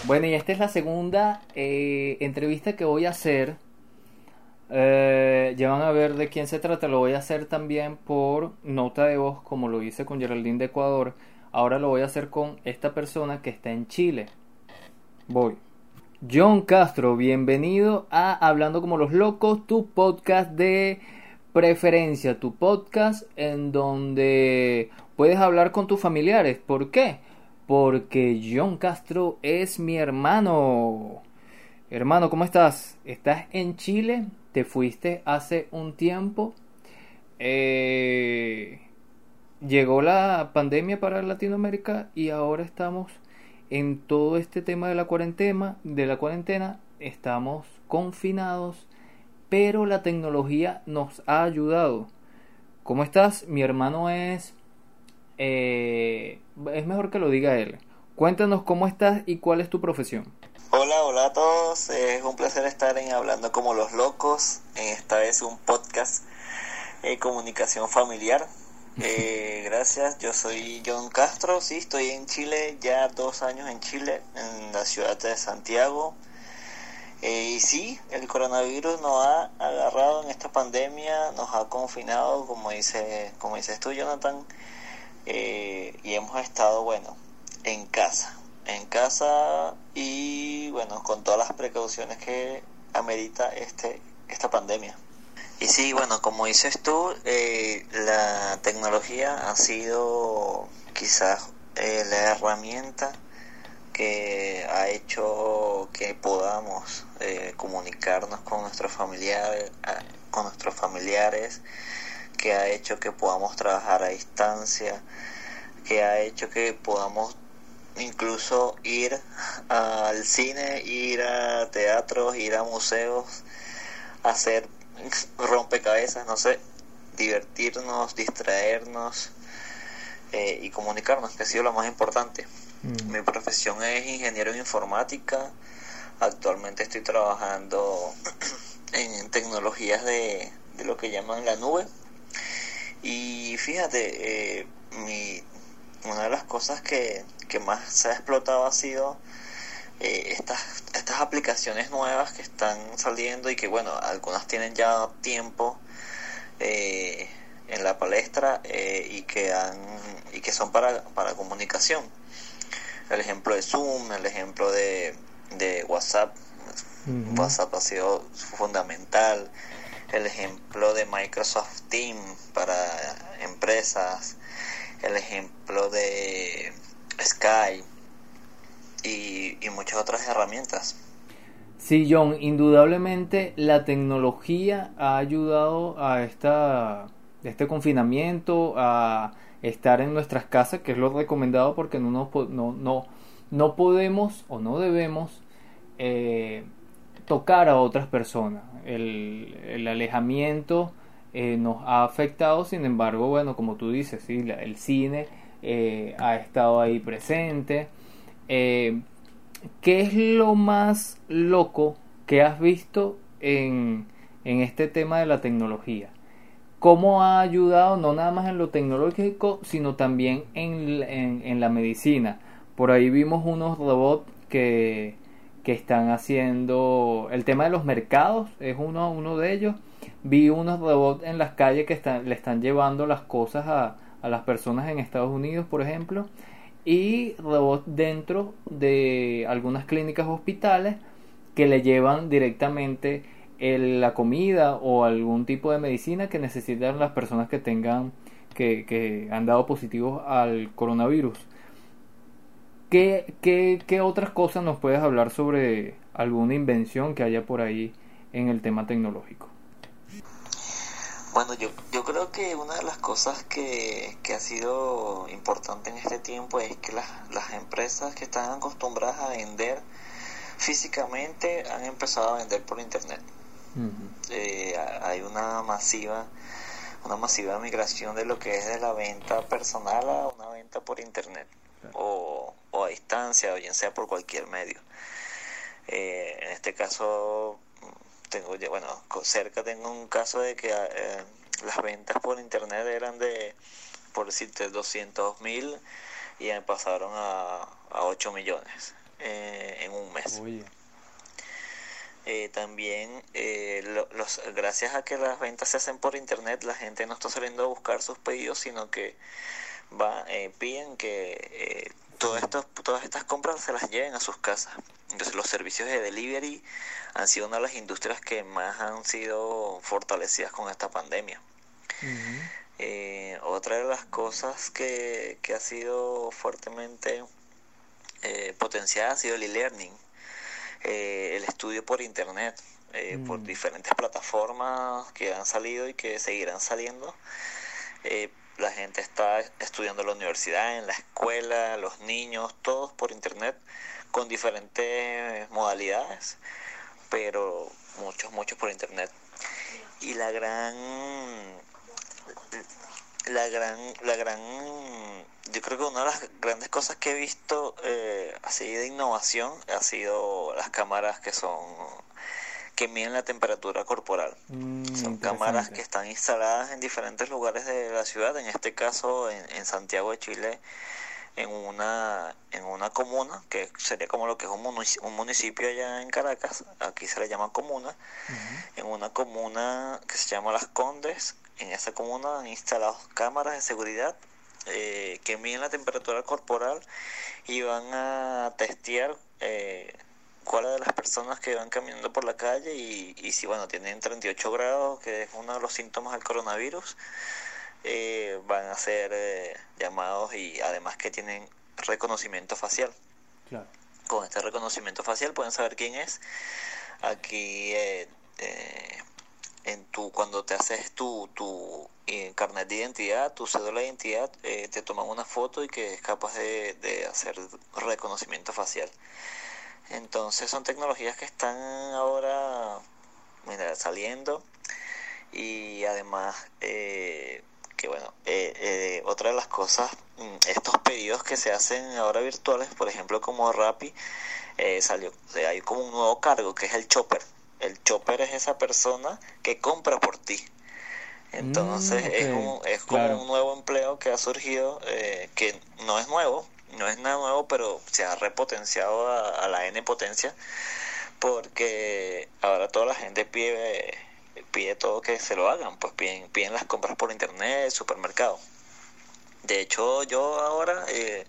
Bueno, y esta es la segunda eh, entrevista que voy a hacer. Eh, ya van a ver de quién se trata. Lo voy a hacer también por nota de voz, como lo hice con Geraldine de Ecuador. Ahora lo voy a hacer con esta persona que está en Chile. Voy. John Castro, bienvenido a Hablando como los locos, tu podcast de preferencia, tu podcast en donde puedes hablar con tus familiares. ¿Por qué? Porque John Castro es mi hermano. Hermano, ¿cómo estás? ¿Estás en Chile? ¿Te fuiste hace un tiempo? Eh, llegó la pandemia para Latinoamérica y ahora estamos en todo este tema de la cuarentena, de la cuarentena, estamos confinados, pero la tecnología nos ha ayudado. ¿Cómo estás? Mi hermano es... Eh, es mejor que lo diga él. Cuéntanos cómo estás y cuál es tu profesión. Hola, hola a todos. Es un placer estar en Hablando como los locos. En esta vez un podcast de comunicación familiar. Eh, gracias, yo soy John Castro, sí, estoy en Chile, ya dos años en Chile, en la ciudad de Santiago. Eh, y sí, el coronavirus nos ha agarrado en esta pandemia, nos ha confinado, como dice, como dices tú, Jonathan, eh, y hemos estado, bueno, en casa, en casa y bueno, con todas las precauciones que amerita este esta pandemia. Y sí, bueno, como dices tú, eh, la tecnología ha sido quizás eh, la herramienta que ha hecho que podamos eh, comunicarnos con nuestros familiares, con nuestros familiares, que ha hecho que podamos trabajar a distancia, que ha hecho que podamos incluso ir al cine, ir a teatros, ir a museos, hacer rompecabezas, no sé, divertirnos, distraernos eh, y comunicarnos, que ha sido lo más importante. Mm. Mi profesión es ingeniero en informática. Actualmente estoy trabajando en tecnologías de, lo que llaman la nube. Y fíjate, eh, mi, una de las cosas que, que más se ha explotado ha sido eh, estas, estas aplicaciones nuevas que están saliendo y que bueno, algunas tienen ya tiempo eh, en la palestra eh, y que han, y que son para, para comunicación. El ejemplo de Zoom, el ejemplo de, de WhatsApp, WhatsApp ha sido fundamental. El ejemplo de Microsoft Teams para empresas, el ejemplo de Skype y, muchas otras herramientas. Sí, John, indudablemente la tecnología ha ayudado a esta, este confinamiento, a estar en nuestras casas, que es lo recomendado porque no, no, no, no podemos o no debemos eh, tocar a otras personas. El, el alejamiento eh, nos ha afectado, sin embargo, bueno, como tú dices, sí, el cine eh, ha estado ahí presente. Eh, ¿Qué es lo más loco ¿qué has visto en, en este tema de la tecnología? ¿Cómo ha ayudado no nada más en lo tecnológico, sino también en, en, en la medicina? Por ahí vimos unos robots que, que están haciendo el tema de los mercados, es uno, uno de ellos. Vi unos robots en las calles que le están llevando las cosas a, a las personas en Estados Unidos, por ejemplo, y robots dentro de algunas clínicas hospitales que le llevan directamente el, la comida o algún tipo de medicina que necesitan las personas que tengan que, que han dado positivos al coronavirus. ¿Qué, qué, ¿Qué otras cosas nos puedes hablar sobre alguna invención que haya por ahí en el tema tecnológico? Bueno, yo, yo creo que una de las cosas que, que ha sido importante en este tiempo es que las, las empresas que están acostumbradas a vender físicamente han empezado a vender por internet. Uh -huh. eh, hay una masiva una masiva migración de lo que es de la venta personal a una venta por internet o, o a distancia o bien sea por cualquier medio. Eh, en este caso tengo ya bueno cerca tengo un caso de que eh, las ventas por internet eran de por decirte 200 mil y pasaron a, a 8 millones eh, en un mes. Eh, también eh, lo, los, gracias a que las ventas se hacen por internet la gente no está saliendo a buscar sus pedidos sino que va piden que todo esto, todas estas compras se las lleven a sus casas. Entonces los servicios de delivery han sido una de las industrias que más han sido fortalecidas con esta pandemia. Uh -huh. eh, otra de las cosas que, que ha sido fuertemente eh, potenciada ha sido el e-learning, eh, el estudio por internet, eh, -huh. por diferentes plataformas que han salido y que seguirán saliendo la gente está estudiando en la universidad, en la escuela, los niños, todos por internet, con diferentes modalidades, pero muchos, muchos por internet. Y la gran, la gran, la gran, yo creo que una de las grandes cosas que he visto eh, así de innovación ha sido las cámaras que son que miden la temperatura corporal. Mm, Son cámaras que están instaladas en diferentes lugares de la ciudad, en este caso en, en, Santiago de Chile, en una, en una comuna, que sería como lo que es un municipio, un municipio allá en Caracas, aquí se le llama comuna, uh -huh. en una comuna que se llama Las Condes, en esa comuna han instalado cámaras de seguridad eh, que miden la temperatura corporal y van a testear eh, cuáles de las personas que van caminando por la calle y, y, si bueno tienen 38 grados que es uno de los síntomas del coronavirus eh, van a ser eh, llamados y además que tienen reconocimiento facial. Claro. con este reconocimiento facial pueden saber quién es. Aquí eh, en tu cuando te haces tu, tu carnet de identidad tu cédula de identidad te toman una foto y que es capaz de, de hacer reconocimiento facial entonces son tecnologías que están ahora mira, saliendo y además eh, que bueno, eh, eh, otra de las cosas, estos pedidos que se hacen ahora virtuales, por ejemplo como Rappi, salió, hay como un nuevo cargo que es el chopper. El chopper es esa persona que compra por ti. Entonces mm, okay. es, un, es como claro. un nuevo empleo que ha surgido, que no es nuevo, no es nada nuevo, pero se ha repotenciado a, a la N potencia porque ahora toda la gente pide, pide todo que se lo hagan, pues piden, piden las compras por internet, supermercado. De hecho, yo ahora eh,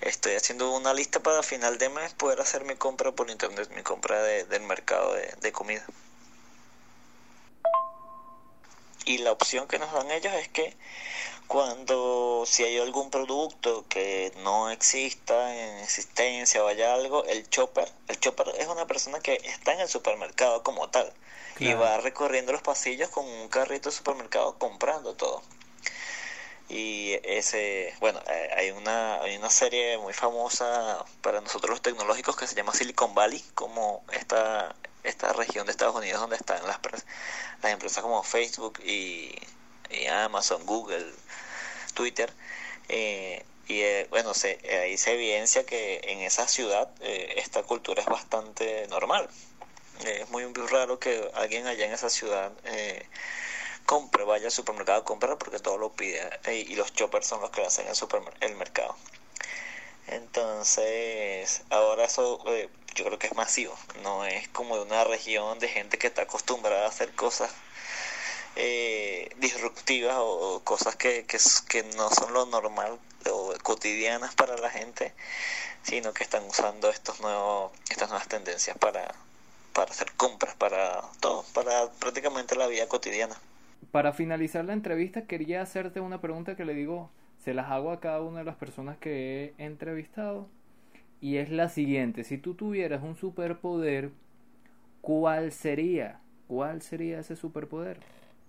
estoy haciendo una lista para final de mes poder hacer mi compra por internet, mi compra de, del mercado de, de comida. Y la opción que nos dan ellos es que cuando si hay algún producto que no exista en existencia o haya algo, el chopper, el chopper es una persona que está en el supermercado como tal claro. y va recorriendo los pasillos con un carrito de supermercado comprando todo. Y ese, bueno, eh, hay una hay una serie muy famosa para nosotros los tecnológicos que se llama Silicon Valley, como esta esta región de Estados Unidos donde están las las empresas como Facebook y y Amazon, Google, Twitter. Eh, y eh, bueno, se, ahí se evidencia que en esa ciudad eh, esta cultura es bastante normal. es muy, raro que alguien allá en esa ciudad eh, compre, vaya al supermercado a comprar porque todo lo pide eh, y los choppers son los que hacen el, el mercado. Entonces, ahora eso eh, yo creo que es masivo, no es como de una región de gente que está acostumbrada a hacer cosas eh, disruptivas o, cosas que, que, que, no son lo normal o cotidianas para la gente, sino que están usando estos nuevos, estas nuevas tendencias para, para hacer compras, para todo, para prácticamente la vida cotidiana. Para finalizar la entrevista quería hacerte una pregunta que le digo, se las hago a cada una de las personas que he entrevistado y es la siguiente, si tú tuvieras un superpoder, ¿cuál sería? ¿Cuál sería ese superpoder?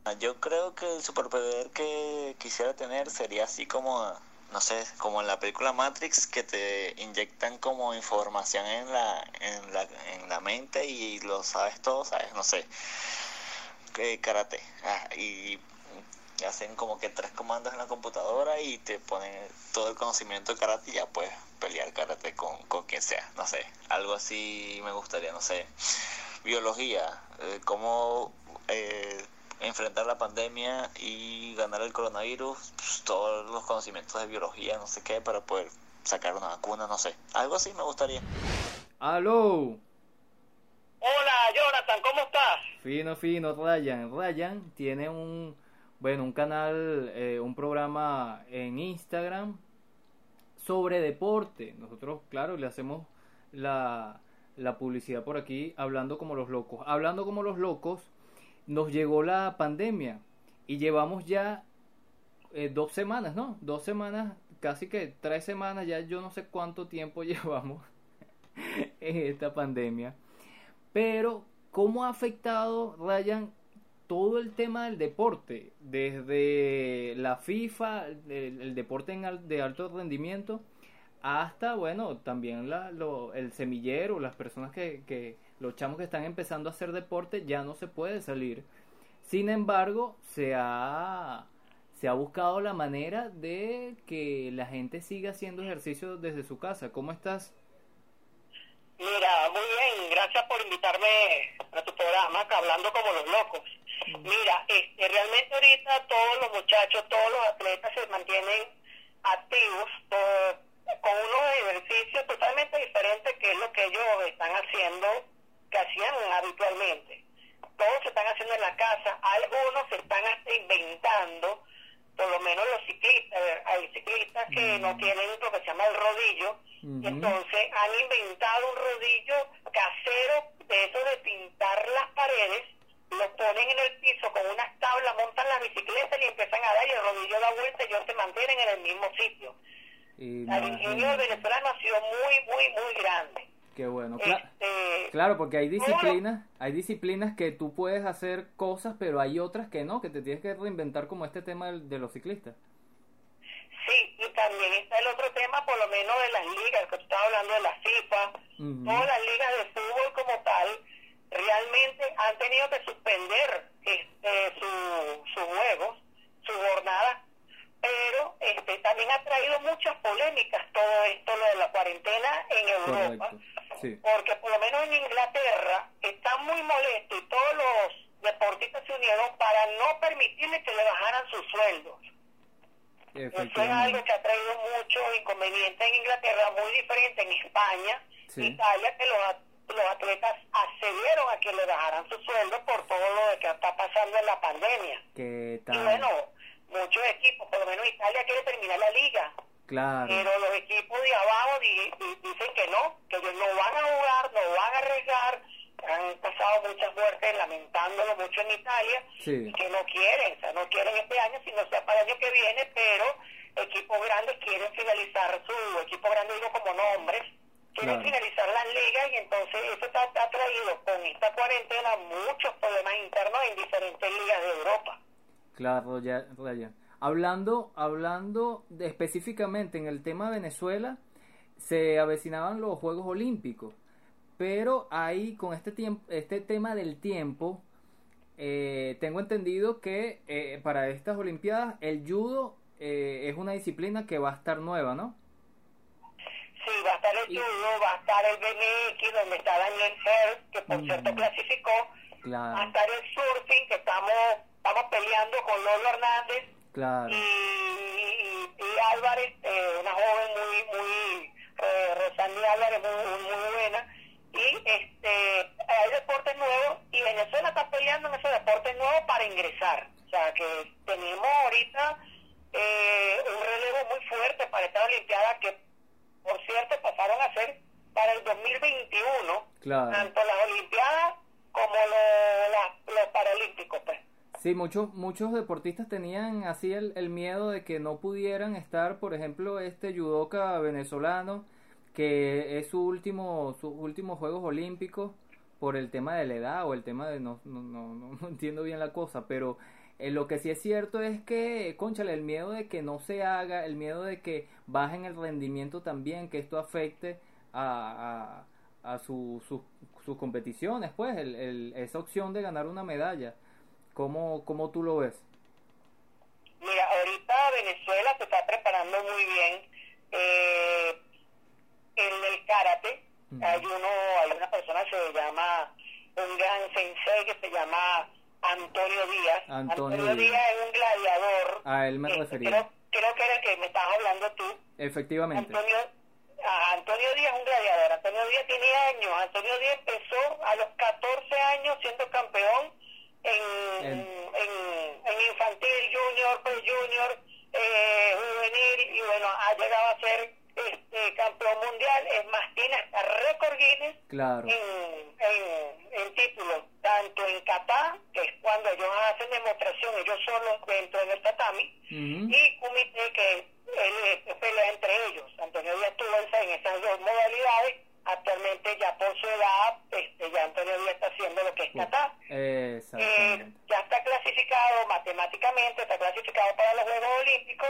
Ah, yo creo que el superpoder que quisiera tener sería así como, no sé, como en la película Matrix, que te inyectan como información en la, en la, en la mente y lo sabes todo, ¿sabes? No sé, karate. Ah, y hacen como que tres comandos en la computadora y te ponen todo el conocimiento de karate y ya puedes pelear karate con, con quien sea, no sé, algo así me gustaría, no sé, biología, eh, cómo eh, enfrentar la pandemia y ganar el coronavirus, pues, todos los conocimientos de biología, no sé qué, para poder sacar una vacuna, no sé. Algo así me gustaría. ¡Aló! Hola, Jonathan, ¿cómo estás? Fino, fino, Ryan. Ryan tiene un, bueno, un canal, eh, un programa en Instagram sobre deporte. Nosotros, claro, le hacemos la, la publicidad por aquí, hablando como los locos. Hablando como los locos, nos llegó la pandemia y llevamos ya eh, dos semanas, ¿no? Dos semanas, casi que tres semanas, ya yo no sé cuánto tiempo llevamos en esta pandemia. Pero, ¿cómo ha afectado, Ryan, todo el tema del deporte? Desde la FIFA, el, deporte en de alto rendimiento, hasta, bueno, también la, lo, el semillero, las personas que, que los chamos que están empezando a hacer deporte ya no se puede salir. Sin embargo, se ha, se ha buscado la manera de que la gente siga haciendo ejercicio desde su casa. ¿Cómo estás? Mira, muy bien, gracias por invitarme a tu programa, Hablando como los locos. Mira, este, realmente ahorita todos los muchachos, todos los atletas se mantienen activos con unos ejercicios totalmente diferentes que es lo que ellos están haciendo que hacían habitualmente. Todos se están haciendo en la casa, algunos se están hasta inventando, por lo menos los ciclistas, hay ciclistas que no tienen lo que se llama el rodillo, y entonces han inventado un rodillo casero de eso de pintar las paredes, lo ponen en el piso con unas tablas, montan la bicicleta y empiezan a dar y el rodillo da vuelta y ellos se mantienen en el mismo sitio. el ingenio venezolano ha sido muy, muy, muy grande. Qué bueno. Este, claro, porque hay disciplinas, hay disciplinas que tú puedes hacer cosas, pero hay otras que no, que te tienes que reinventar como este tema de, los ciclistas. Sí, y también está el otro tema, por lo menos de las ligas, que tú estabas hablando de la FIFA, todas las ligas de fútbol como tal, realmente han tenido que suspender este, sus juegos, sus jornadas, pero este, también ha traído muchas polémicas todo esto, lo de la cuarentena en Europa. Porque por lo menos en Inglaterra están muy molestos y todos los deportistas se unieron para no permitirle que le bajaran sus sueldos. Eso es algo que ha traído mucho inconveniente en Inglaterra, muy diferente en España, Italia, que los, los atletas accedieron a que le bajaran sus sueldos por todo lo que está pasando en la pandemia. Y bueno, muchos equipos, por lo menos Italia quiere terminar la liga pero los equipos de abajo dicen que no, que ellos no van a jugar, no van a arriesgar. Han pasado muchas muertes lamentándolo mucho en Italia y que no quieren, o sea, no quieren este año, sino sea para el año que viene, pero equipos grandes quieren finalizar su equipo grande, digo como nombres, quieren finalizar las ligas y entonces eso ha traído con esta cuarentena muchos problemas internos en diferentes ligas de Europa. Claro, ya, ya. Hablando, hablando de, específicamente en el tema Venezuela, se avecinaban los Juegos Olímpicos, pero ahí con este, tiempo, este tema del tiempo, eh, tengo entendido que eh, para estas Olimpiadas el judo eh, es una disciplina que va a estar nueva, ¿no? Sí, va a estar el judo, va a estar el BMX, donde está Daniel Herr, que por Mm. cierto clasificó, va a estar el surfing, que estamos, estamos peleando con Lolo Hernández, claro. y, y- y Álvarez, eh, una joven muy, muy, eh, Rosani Álvarez, muy, muy buena, y este hay deportes nuevos, y Venezuela está peleando en esos deportes nuevos para ingresar, o sea que tenemos ahorita eh, un relevo muy fuerte para esta Olimpiada que, por cierto, pasaron a ser para el 2021, Claro. tanto las Olimpiadas como lo- la- los Paralímpicos, pues. Sí, muchos muchos deportistas tenían así el, el miedo de que no pudieran estar, por ejemplo, este judoka venezolano que es su último sus últimos Juegos Olímpicos por el tema de la edad o el tema de no no no, no, entiendo bien la cosa, pero eh, lo que sí es cierto es que, conchale, el miedo de que no se haga, el miedo de que bajen el rendimiento también, que esto afecte a, a, a su- sus- sus competiciones, pues, el, el- esa opción de ganar una medalla. ¿Cómo, cómo tú lo ves? Mira, ahorita Venezuela se está preparando muy bien. Eh, en el karate hay uno, hay una persona que se llama, un gran sensei que se llama Antonio Díaz. Antonio Díaz. Díaz es un gladiador. A él me Este, refería. Creo, creo que era el que me estabas hablando tú. Efectivamente. Antonio, Antonio Díaz es un gladiador. Antonio Díaz tiene años. Antonio Díaz empezó a los 14 años siendo campeón en, En- en, en infantil, junior, pre junior, eh, juvenil y bueno, ha llegado a ser este campeón mundial. Es más, tiene hasta récord Guinness Claro. en, en, en títulos, tanto en kata, que es cuando ellos hacen demostración, ellos solos dentro del tatami, Ujú. y kumite, que él eh, pelea entre ellos. Antonio Díaz estuvo en esas dos modalidades, actualmente ya por su edad, este, ya Antonio Díaz está haciendo lo que es kata. Eh, Exactamente. ya está clasificado matemáticamente, está clasificado para los Juegos Olímpicos,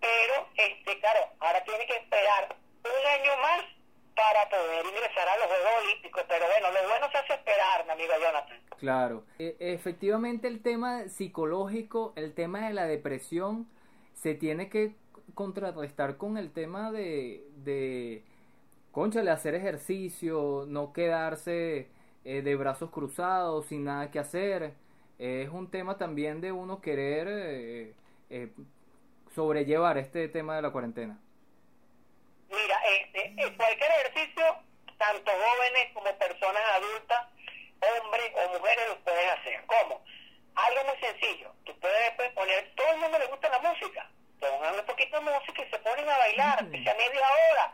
pero este claro, ahora tiene que esperar un año más para poder ingresar a los Juegos Olímpicos. Pero bueno, lo bueno se hace esperar, mi amigo Jonathan. Claro. E- efectivamente el tema psicológico, el tema de la depresión, se tiene que contrarrestar con el tema de, de conchale, hacer ejercicio, no quedarse eh, de brazos cruzados, sin nada que hacer. Es un tema también de uno querer eh, eh, sobrellevar este tema de la cuarentena. Mira, este, cualquier ejercicio, tanto jóvenes como personas adultas, hombres o mujeres, lo pueden hacer. ¿Cómo? Algo muy sencillo. Tú puedes pues, poner, todo el mundo le gusta la música. De música y se ponen a bailar, Mm. que sea media hora.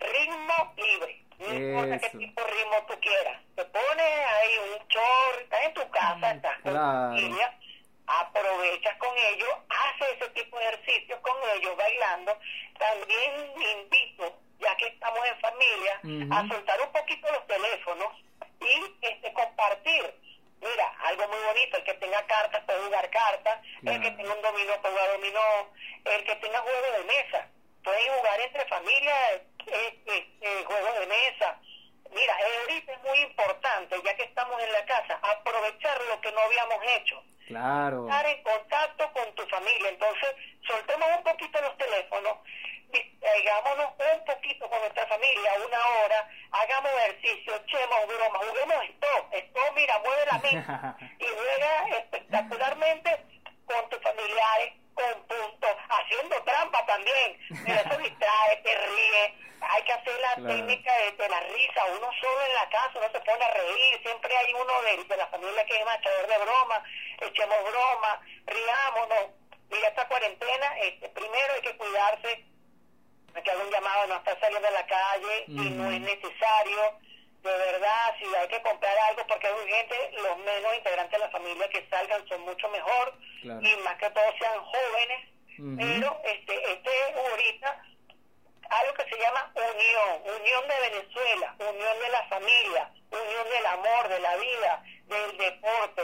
Ritmo libre. No importa qué tipo de ritmo tú quieras. Te pones ahí un chorro, estás en tu casa, estás con claro. tu familia, aprovechas con ellos, haces ese tipo de ejercicios con ellos bailando. También invito, ya que estamos en familia, a soltar un poquito los teléfonos y este compartir. Mira, algo muy bonito, el que tenga cartas puede jugar cartas, el que tenga un dominó puede jugar dominó, el que tenga juego de mesa, pueden jugar entre familias eh, eh, eh, juego de mesa. Mira, ahorita es muy importante, ya que estamos en la casa, aprovechar lo que no habíamos hecho Claro. estar en contacto con tu familia. Entonces, soltemos un poquito los teléfonos, distraigámonos un poquito con nuestra familia, una hora, hagamos ejercicio, echemos broma, juguemos stop, stop, mira, mueve la mente y juega espectacularmente con tus familiares, con puntos, haciendo trampa también. Mira, eso distrae, te ríe. Hay que hacer la Claro. técnica de, de la risa. Uno solo en la casa, uno se pone a reír. Siempre hay uno de, de la familia que es machador de broma. Echemos broma, riámonos. Mira, esta cuarentena, este, primero hay que cuidarse. Que hacer un llamado a no estar saliendo a la calle y no es Ujú. necesario. De verdad, si hay que comprar algo porque es urgente, los menos integrantes de la familia que salgan son mucho mejor Claro. y más que todos sean jóvenes. Pero este, este es ahorita algo que se llama unión, unión de Venezuela, unión de la familia, unión del amor, de la vida, del deporte,